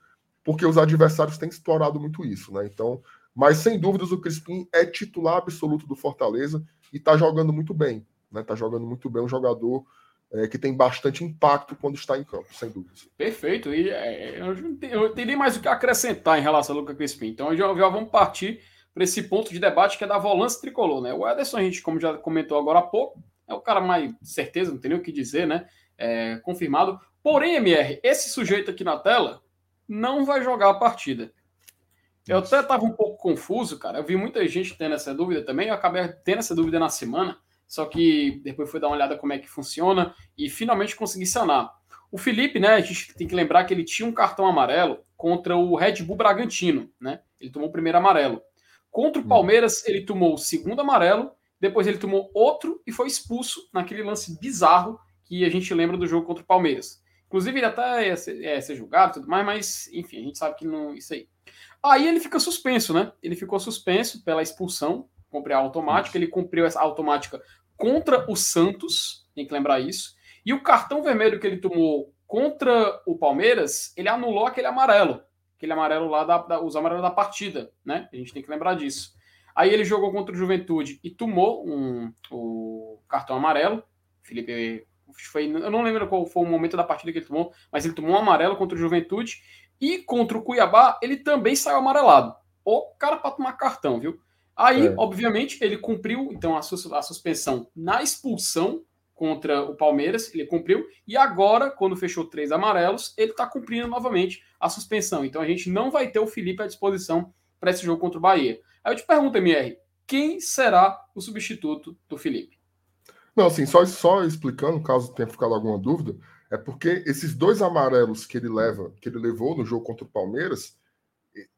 porque os adversários têm explorado muito isso, né? Então, mas sem dúvidas o Crispim é titular absoluto do Fortaleza e está jogando muito bem, né? Tá jogando muito bem, um jogador é, que tem bastante impacto quando está em campo, sem dúvidas. Perfeito. E é, eu, não tenho mais o que acrescentar em relação ao Lucas Crispim. Então já, já vamos partir para esse ponto de debate que é da volância tricolor, né? O Ederson, a gente, como já comentou agora há pouco, é o cara mais certeza, não tem nem o que dizer, né? É, confirmado. Porém, MR, esse sujeito aqui na tela não vai jogar a partida. Eu até estava um pouco confuso, cara. Eu vi muita gente tendo essa dúvida também. Eu acabei tendo essa dúvida na semana, só que depois fui dar uma olhada como é que funciona e finalmente consegui sanar. O Felipe, né? A gente tem que lembrar que ele tinha um cartão amarelo contra o Red Bull Bragantino, né? Ele tomou o primeiro amarelo. Contra o hum. Palmeiras, ele tomou o segundo amarelo depois ele tomou outro e foi expulso naquele lance bizarro que a gente lembra do jogo contra o Palmeiras. Inclusive, ele até ia ser, ia ser julgado e tudo mais, mas enfim, a gente sabe que não. Isso aí. Aí ele fica suspenso, né? Ele ficou suspenso pela expulsão, cumpriu a automática, ele cumpriu essa automática contra o Santos, tem que lembrar isso. E o cartão vermelho que ele tomou contra o Palmeiras, ele anulou aquele amarelo, aquele amarelo lá da, da os amarelos da partida, né? A gente tem que lembrar disso. Aí ele jogou contra o Juventude e tomou um, o cartão amarelo. Felipe foi, eu não lembro qual foi o momento da partida que ele tomou, mas ele tomou um amarelo contra o Juventude e contra o Cuiabá ele também saiu amarelado. O cara para tomar cartão, viu? Aí, é. obviamente, ele cumpriu então a, sus a suspensão na expulsão contra o Palmeiras, ele cumpriu, e agora, quando fechou três amarelos, ele está cumprindo novamente a suspensão. Então a gente não vai ter o Felipe à disposição para esse jogo contra o Bahia. Aí eu te pergunto, MR, quem será o substituto do Felipe? Não, assim, só, só explicando, caso tenha ficado alguma dúvida, é porque esses dois amarelos que ele leva, que ele levou no jogo contra o Palmeiras,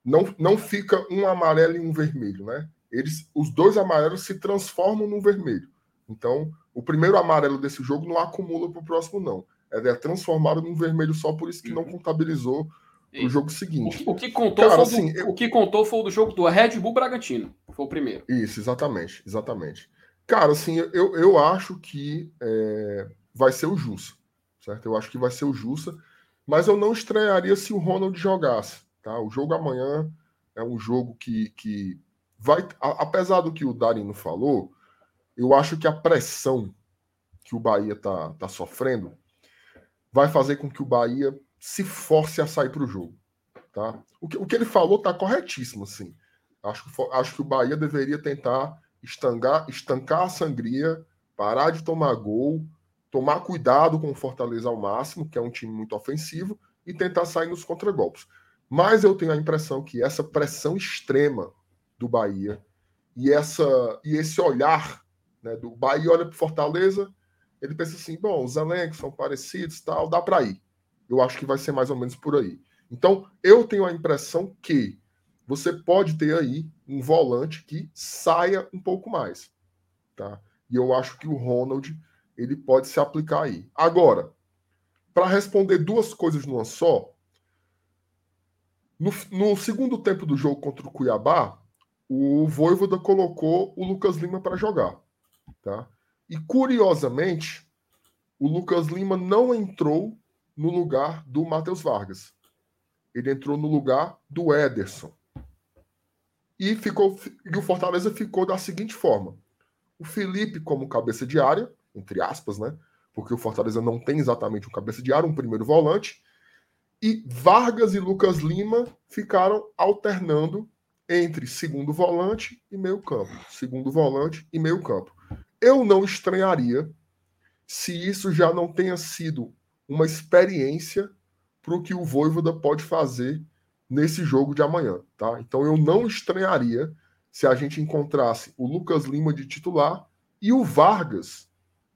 não, não fica um amarelo e um vermelho, né? Eles, os dois amarelos se transformam num vermelho. Então, o primeiro amarelo desse jogo não acumula para o próximo, não. É, é transformado num vermelho só, por isso que não uhum. contabilizou o jogo seguinte. O, o que contou Cara, foi assim, do, eu... o que contou foi o do jogo do Red Bull Bragantino. Foi o primeiro. Isso, exatamente, exatamente. Cara, assim, eu, eu acho que é, vai ser o Jussa, certo? Eu acho que vai ser o Jussa, mas eu não estranharia se o Ronald jogasse, tá? O jogo amanhã é um jogo que, que vai, a, apesar do que o Darino falou, eu acho que a pressão que o Bahia tá, tá sofrendo vai fazer com que o Bahia se force a sair para o jogo. Tá? O, que, o que ele falou está corretíssimo, assim. Acho, acho que o Bahia deveria tentar estangar, estancar a sangria, parar de tomar gol, tomar cuidado com o Fortaleza ao máximo, que é um time muito ofensivo, e tentar sair nos contragolpes. Mas eu tenho a impressão que essa pressão extrema do Bahia e, essa, e esse olhar né, do Bahia olha para Fortaleza, ele pensa assim: bom, os elencos são parecidos, tal, dá para ir. Eu acho que vai ser mais ou menos por aí. Então, eu tenho a impressão que você pode ter aí um volante que saia um pouco mais, tá? E eu acho que o Ronald ele pode se aplicar aí. Agora, para responder duas coisas numa só, no, no, segundo tempo do jogo contra o Cuiabá, o Voivoda colocou o Lucas Lima para jogar, tá? E curiosamente, o Lucas Lima não entrou no lugar do Matheus Vargas. Ele entrou no lugar do Ederson. E, ficou, e o Fortaleza ficou da seguinte forma: o Felipe, como cabeça de área, entre aspas, né? Porque o Fortaleza não tem exatamente um cabeça de área, um primeiro volante. E Vargas e Lucas Lima ficaram alternando entre segundo volante e meio campo. Segundo volante e meio campo. Eu não estranharia se isso já não tenha sido uma experiência para o que o Voivoda pode fazer nesse jogo de amanhã, tá? Então eu não estranharia se a gente encontrasse o Lucas Lima de titular e o Vargas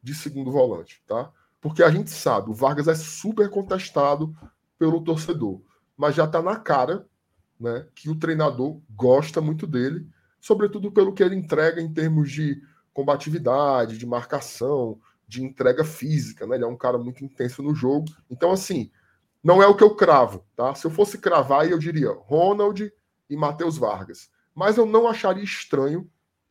de segundo volante, tá? Porque a gente sabe, o Vargas é super contestado pelo torcedor, mas já está na cara, né, que o treinador gosta muito dele, sobretudo pelo que ele entrega em termos de combatividade, de marcação, de entrega física, né? Ele é um cara muito intenso no jogo. Então, assim, não é o que eu cravo, tá? Se eu fosse cravar, eu diria Ronald e Matheus Vargas. Mas eu não acharia estranho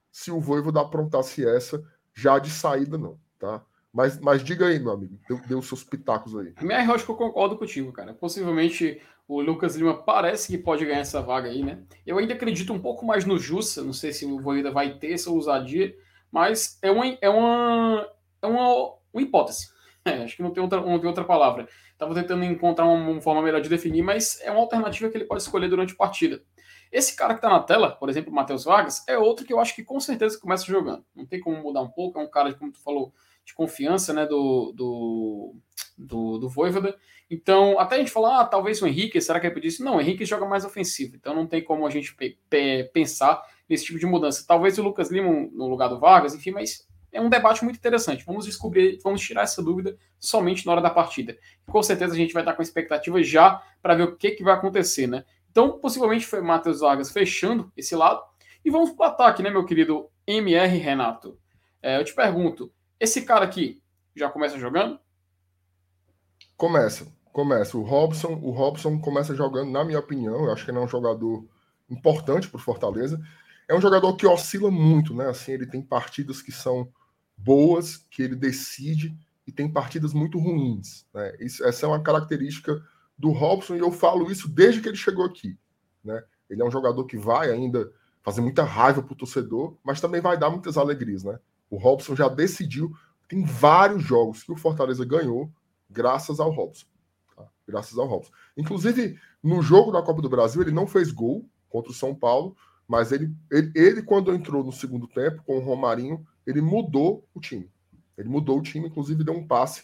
se o Voivoda aprontasse essa já de saída, não, tá? Mas, mas diga aí, meu amigo, deu, deu seus pitacos aí. Minha eu acho que eu concordo contigo, cara. Possivelmente o Lucas Lima parece que pode ganhar essa vaga aí, né? Eu ainda acredito um pouco mais no Jussa, não sei se o Voivoda vai ter essa ousadia, mas é uma, é uma, é uma, uma hipótese. É, acho que não tem outra, não tem outra palavra. Estava tentando encontrar uma, forma melhor de definir, mas é uma alternativa que ele pode escolher durante a partida. Esse cara que está na tela, por exemplo, o Matheus Vargas, é outro que eu acho que com certeza começa jogando. Não tem como mudar um pouco, é um cara, como tu falou, de confiança né, do, do, do, do Voivoda. Então, até a gente falar, ah, talvez o Henrique, será que ele pediu isso? Não, o Henrique joga mais ofensivo, então não tem como a gente pe pe pensar nesse tipo de mudança. Talvez o Lucas Lima no lugar do Vargas, enfim, mas é um debate muito interessante. Vamos descobrir, vamos tirar essa dúvida somente na hora da partida. com certeza a gente vai estar com expectativa já para ver o que, que vai acontecer, né? Então, possivelmente foi Matheus Vargas fechando esse lado. E vamos para o ataque, né, meu querido MR Renato? É, eu te pergunto, esse cara aqui já começa jogando? Começa, começa. O Robson, o Robson começa jogando, na minha opinião, eu acho que ele é um jogador importante para o Fortaleza. É um jogador que oscila muito, né? Assim, ele tem partidas que são boas, que ele decide, e tem partidas muito ruins. Né? Isso, essa é uma característica do Robson, e eu falo isso desde que ele chegou aqui. Né? Ele é um jogador que vai ainda fazer muita raiva para o torcedor, mas também vai dar muitas alegrias. Né? O Robson já decidiu, tem vários jogos que o Fortaleza ganhou graças ao Robson. Tá? Graças ao Robson. Inclusive, no jogo da Copa do Brasil, ele não fez gol contra o São Paulo, mas ele, ele, ele quando entrou no segundo tempo com o Romarinho, ele mudou o time. Ele mudou o time, inclusive deu um passe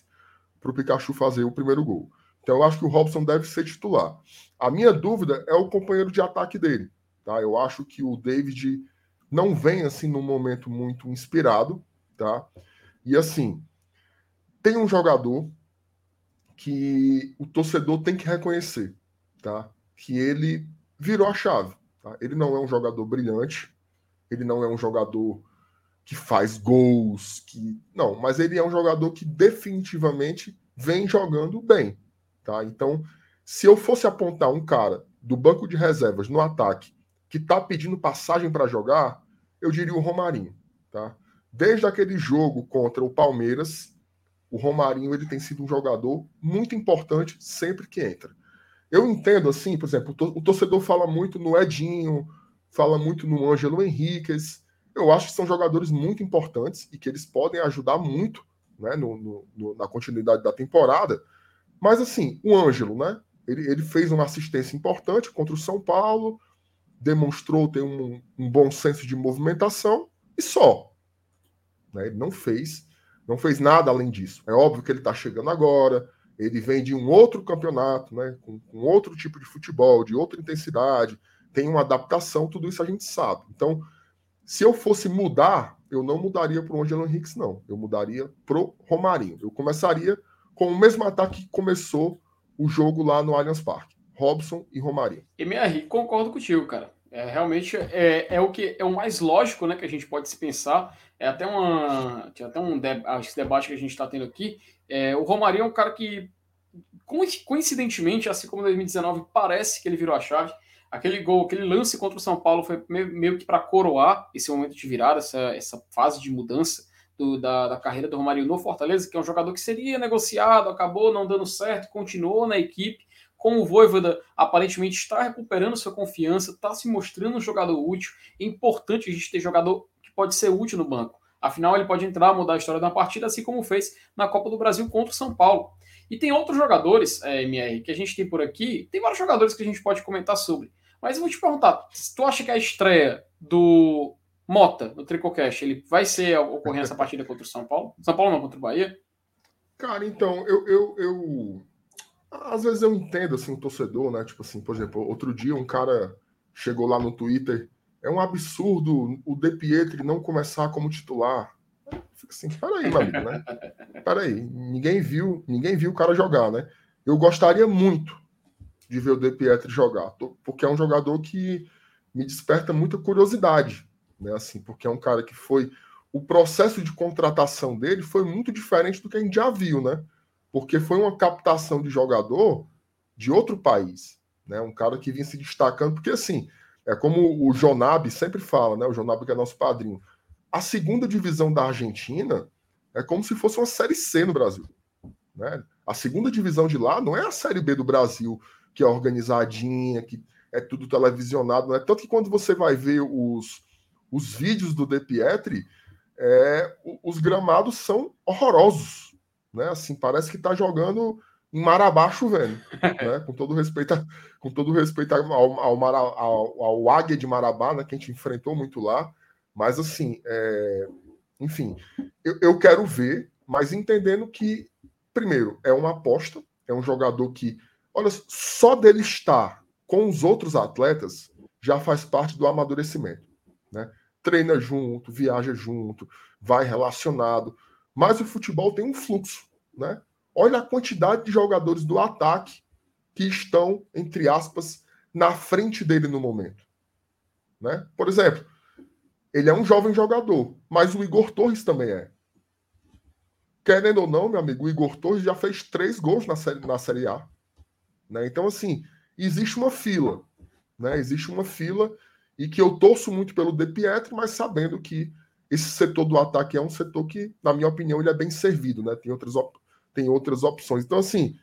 para o Pikachu fazer o primeiro gol. Então eu acho que o Robson deve ser titular. A minha dúvida é o companheiro de ataque dele. Tá? Eu acho que o David não vem assim num momento muito inspirado, tá? E assim, tem um jogador que o torcedor tem que reconhecer, tá? Que ele virou a chave. Tá? Ele não é um jogador brilhante, ele não é um jogador que faz gols, que não, mas ele é um jogador que definitivamente vem jogando bem, tá? Então, se eu fosse apontar um cara do banco de reservas no ataque que tá pedindo passagem para jogar, eu diria o Romarinho, tá? Desde aquele jogo contra o Palmeiras, o Romarinho ele tem sido um jogador muito importante sempre que entra. Eu entendo assim, por exemplo, o torcedor fala muito no Edinho, fala muito no Ângelo Henriquez, eu acho que são jogadores muito importantes e que eles podem ajudar muito né, no, no, no, na continuidade da temporada. Mas assim, o Ângelo, né? Ele, ele fez uma assistência importante contra o São Paulo, demonstrou ter um, um bom senso de movimentação e só. Né, ele não fez, não fez nada além disso. É óbvio que ele está chegando agora, ele vem de um outro campeonato, né, com, com outro tipo de futebol, de outra intensidade, tem uma adaptação, tudo isso a gente sabe. Então, se eu fosse mudar, eu não mudaria para o Angelo Henrique, não. Eu mudaria para o Romarinho. Eu começaria com o mesmo ataque que começou o jogo lá no Allianz Parque. Robson e Romarinho. MR, concordo contigo, cara. É, realmente é, é o que é o mais lógico né, que a gente pode se pensar. É até uma. Tinha até um esse debate que a gente está tendo aqui. É, o Romarinho é um cara que, coincidentemente, assim como em 2019, parece que ele virou a chave aquele gol, aquele lance contra o São Paulo foi meio, que para coroar esse momento de virada, essa, essa fase de mudança do, da, da, carreira do Romário no Fortaleza, que é um jogador que seria negociado, acabou não dando certo, continuou na equipe. Com o Voivoda aparentemente está recuperando sua confiança, está se mostrando um jogador útil. É importante a gente ter jogador que pode ser útil no banco. Afinal, ele pode entrar, mudar a história da partida, assim como fez na Copa do Brasil contra o São Paulo. E tem outros jogadores, é, MR, que a gente tem por aqui. Tem vários jogadores que a gente pode comentar sobre. Mas eu vou te perguntar, se tu acha que a estreia do Mota no Tricocast, ele vai ser ocorrendo essa partida contra o São Paulo? São Paulo não, contra o Bahia? Cara, então, eu, eu, eu... Às vezes eu entendo, assim, o torcedor, né? Tipo assim, por exemplo, outro dia um cara chegou lá no Twitter, é um absurdo o De Pietri não começar como titular. Fica assim, peraí, meu amigo, né? Peraí, ninguém viu, ninguém viu o cara jogar, né? Eu gostaria muito de ver o De Pietri jogar, porque é um jogador que me desperta muita curiosidade, né? Assim, porque é um cara que foi o processo de contratação dele foi muito diferente do que a gente já viu, né? Porque foi uma captação de jogador de outro país, né? Um cara que vinha se destacando, porque assim, é como o Jonab sempre fala, né? O Jonab que é nosso padrinho. A segunda divisão da Argentina é como se fosse uma série C no Brasil, né? A segunda divisão de lá não é a série B do Brasil, que é organizadinha, que é tudo televisionado, né? Tanto que quando você vai ver os, os vídeos do De Pietri, é, os gramados são horrorosos, né? Assim, parece que está jogando em mar abaixo, velho, né? Com todo respeito, a, com todo respeito ao, ao, ao, ao Águia de Marabá, né? Que a gente enfrentou muito lá, mas assim, é, enfim, eu, eu quero ver, mas entendendo que, primeiro, é uma aposta, é um jogador que, olha, só dele estar com os outros atletas já faz parte do amadurecimento, né? treina junto, viaja junto, vai relacionado. Mas o futebol tem um fluxo, né? Olha a quantidade de jogadores do ataque que estão, entre aspas, na frente dele no momento. Né? Por exemplo, ele é um jovem jogador, mas o Igor Torres também é. Querendo ou não, meu amigo, o Igor Torres já fez três gols na Série, na série A. Né? Então, assim, existe uma fila. Né? Existe uma fila e que eu torço muito pelo De Pietro, mas sabendo que esse setor do ataque é um setor que, na minha opinião, ele é bem servido, né? Tem outras, op tem outras opções. Então, assim,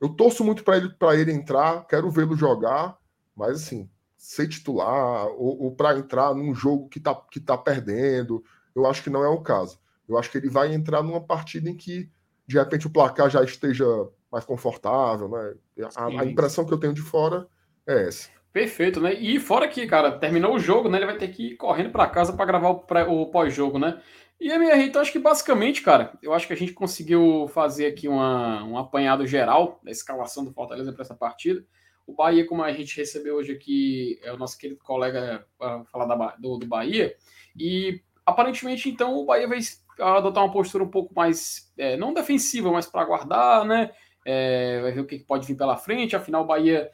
eu torço muito para ele, ele entrar, quero vê-lo jogar, mas assim, ser titular ou, ou para entrar num jogo que tá, que tá perdendo, eu acho que não é o caso. Eu acho que ele vai entrar numa partida em que, de repente, o placar já esteja mais confortável, né? A, a impressão que eu tenho de fora é essa. Perfeito, né? E fora que, cara, terminou o jogo, né? Ele vai ter que ir correndo para casa para gravar o, o pós-jogo, né? E MR, então acho que basicamente, cara, eu acho que a gente conseguiu fazer aqui uma, um apanhado geral da escalação do Fortaleza para essa partida. O Bahia, como a gente recebeu hoje aqui, é o nosso querido colega para falar da, do, do Bahia. E aparentemente, então, o Bahia vai adotar uma postura um pouco mais, é, não defensiva, mas para aguardar, né? É, vai ver o que pode vir pela frente. Afinal, o Bahia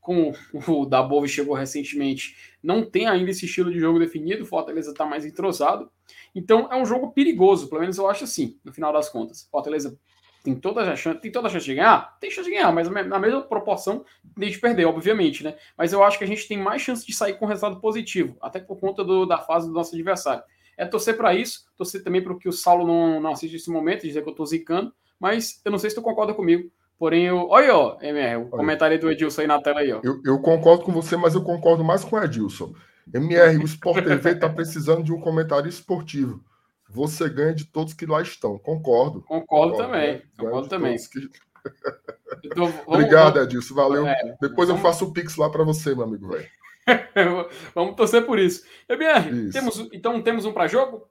como o Dabov chegou recentemente, não tem ainda esse estilo de jogo definido, o Fortaleza está mais entrosado. Então é um jogo perigoso, pelo menos eu acho assim, no final das contas. Fortaleza tem toda a chance, tem toda a chance de ganhar? Tem chance de ganhar, mas na mesma proporção de perder, obviamente, né? Mas eu acho que a gente tem mais chance de sair com resultado positivo, até por conta do, da fase do nosso adversário. É torcer para isso, torcer também para que o Saulo não, não assista esse momento, dizer que eu estou zicando, mas eu não sei se tu concorda comigo. Porém, eu... olha, ó, MR, o Olha. comentário do Edilson aí na tela aí, ó. Eu, eu, concordo com você, mas eu concordo mais com o Edilson. MR, o Sport TV está precisando de um comentário esportivo. Você ganha de todos que lá estão. Concordo. Concordo, concordo também. Né? Concordo também. Que... Então, vamos, Obrigado, vamos... Edilson. Valeu. É, Depois vamos... eu faço o Pix lá para você, meu amigo, velho. vamos torcer por isso. MR, temos, então temos um para jogo?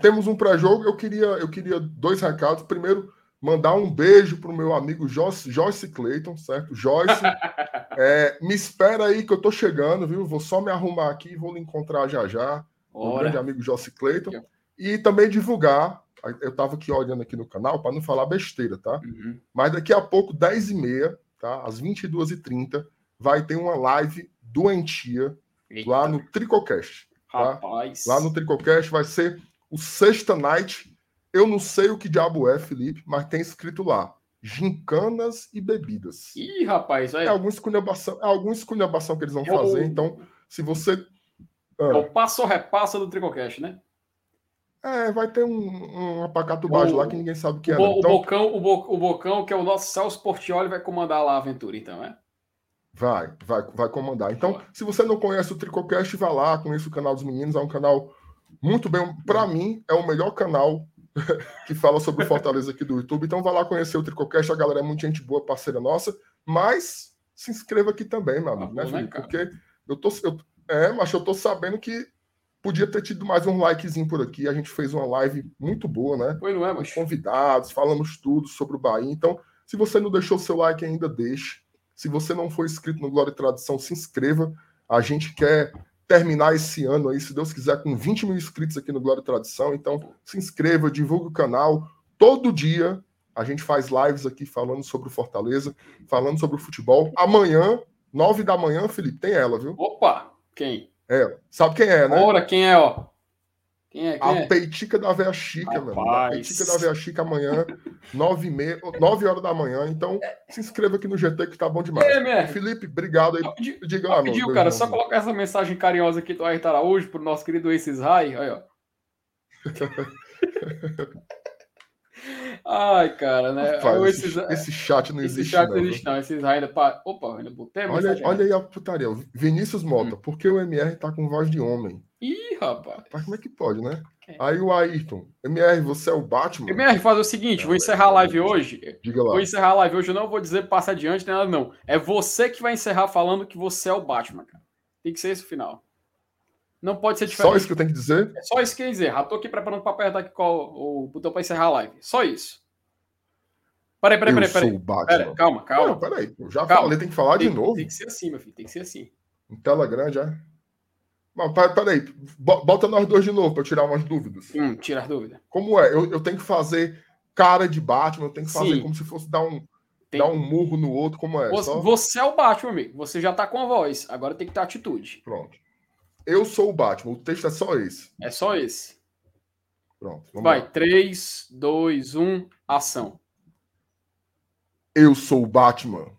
Temos um para jogo. Eu queria, eu queria dois recados. Primeiro, mandar um beijo pro meu amigo Joyce, Joyce Clayton, certo? Joyce, é, me espera aí que eu tô chegando, viu? Vou só me arrumar aqui e vou lhe encontrar já já. O grande amigo Joyce Clayton. E também divulgar, eu tava aqui olhando aqui no canal para não falar besteira, tá? Uhum. Mas daqui a pouco, 10h30, tá? Às 22h30, vai ter uma live doentia Eita. lá no Tricocast. Tá? Rapaz. Lá no Tricocast vai ser o Sexta Night eu não sei o que diabo é, Felipe, mas tem escrito lá: gincanas e bebidas. Ih, rapaz, aí. É algum esculhambação, é algum esculhambação que eles vão fazer. Então, se você. Ah, é o passo repassa do Tricocast, né? É, vai ter um, um apacatubagem lá que ninguém sabe o que é. Bo, então, o, Bocão, o, Bo, o Bocão, que é o nosso Celso Portioli, vai comandar lá a aventura, então, é? Vai, vai, vai comandar. Então, Boa. se você não conhece o Tricocast, vá lá, conheça o canal dos meninos, é um canal muito bem. Para mim, é o melhor canal que fala sobre o Fortaleza aqui do YouTube. Então vá lá conhecer o Tricocast, a galera é muito gente boa, parceira nossa. Mas se inscreva aqui também, meu amigo, ah, né, Felipe? Porque eu tô. Eu, é, mas eu tô sabendo que podia ter tido mais um likezinho por aqui. A gente fez uma live muito boa, né? Foi, não é, mas... Convidados, falamos tudo sobre o Bahia. Então, se você não deixou seu like ainda, deixe. Se você não for inscrito no Glória e Tradição, se inscreva. A gente quer terminar esse ano aí, se Deus quiser, com 20 mil inscritos aqui no Glória e Tradição. Então, se inscreva, divulgue o canal. Todo dia a gente faz lives aqui falando sobre o Fortaleza, falando sobre o futebol. Amanhã, nove da manhã, Felipe, tem ela, viu? Opa! Quem? É, sabe quem é, né? Ora, quem é, ó? Quem é? Quem a é? peitica da Véia Chica, amigo. A peitica da Véia Chica amanhã, 9, e meia, 9 horas da manhã. Então, se inscreva aqui no GT que tá bom demais. É. Felipe, obrigado aí. Rapidinho, Diga lá, meu cara, só colocar essa mensagem carinhosa aqui do Ayrton Araújo pro nosso querido Aces Rai. Aí, ó. Ai, cara, né? Rapaz, esse, esse chat não esse existe, chat não, não existe, não. Esses ainda. Pa... Opa, ainda botei Olha, olha aí a putaria. Vinícius Mota, Hum. por que o MR tá com voz de homem? Ih, rapaz. Mas como é que pode, né? É. Aí o Ayrton, MR, você é o Batman? MR, faz o seguinte, vou Não, encerrar a é- live hoje. Diga lá. Vou encerrar a live hoje, eu não vou dizer passa adiante, nem nada, não. É você que vai encerrar falando que você é o Batman, cara. Tem que ser esse o final. Não pode ser diferente. Só isso que eu tenho que dizer? É só isso que eu ia dizer. Já tô aqui preparando para apertar aqui qual, o botão para encerrar a live. Só isso. Peraí, peraí, eu peraí, sou peraí. o Batman. Pera, calma, Não, calma. peraí. Eu já Calma. falei, tem que falar Tem, de novo. tem que ser assim, meu filho. Tem que ser assim. Em tela grande, é? Não, pera- peraí. Bo- Bota nós dois de novo para tirar umas dúvidas. Hum, tira as dúvidas. Como é? Eu, eu tenho que fazer cara de Batman, eu tenho que fazer Sim. como se fosse dar um, Tem- dar um murro no outro, como é? Você, Só- você é o Batman, amigo. Você já tá com a voz. Agora tem que ter atitude. Pronto. Eu sou o Batman, o texto é só esse. É só esse. Pronto. Vamos Vai. lá. 3, 2, 1, ação. Eu sou o Batman.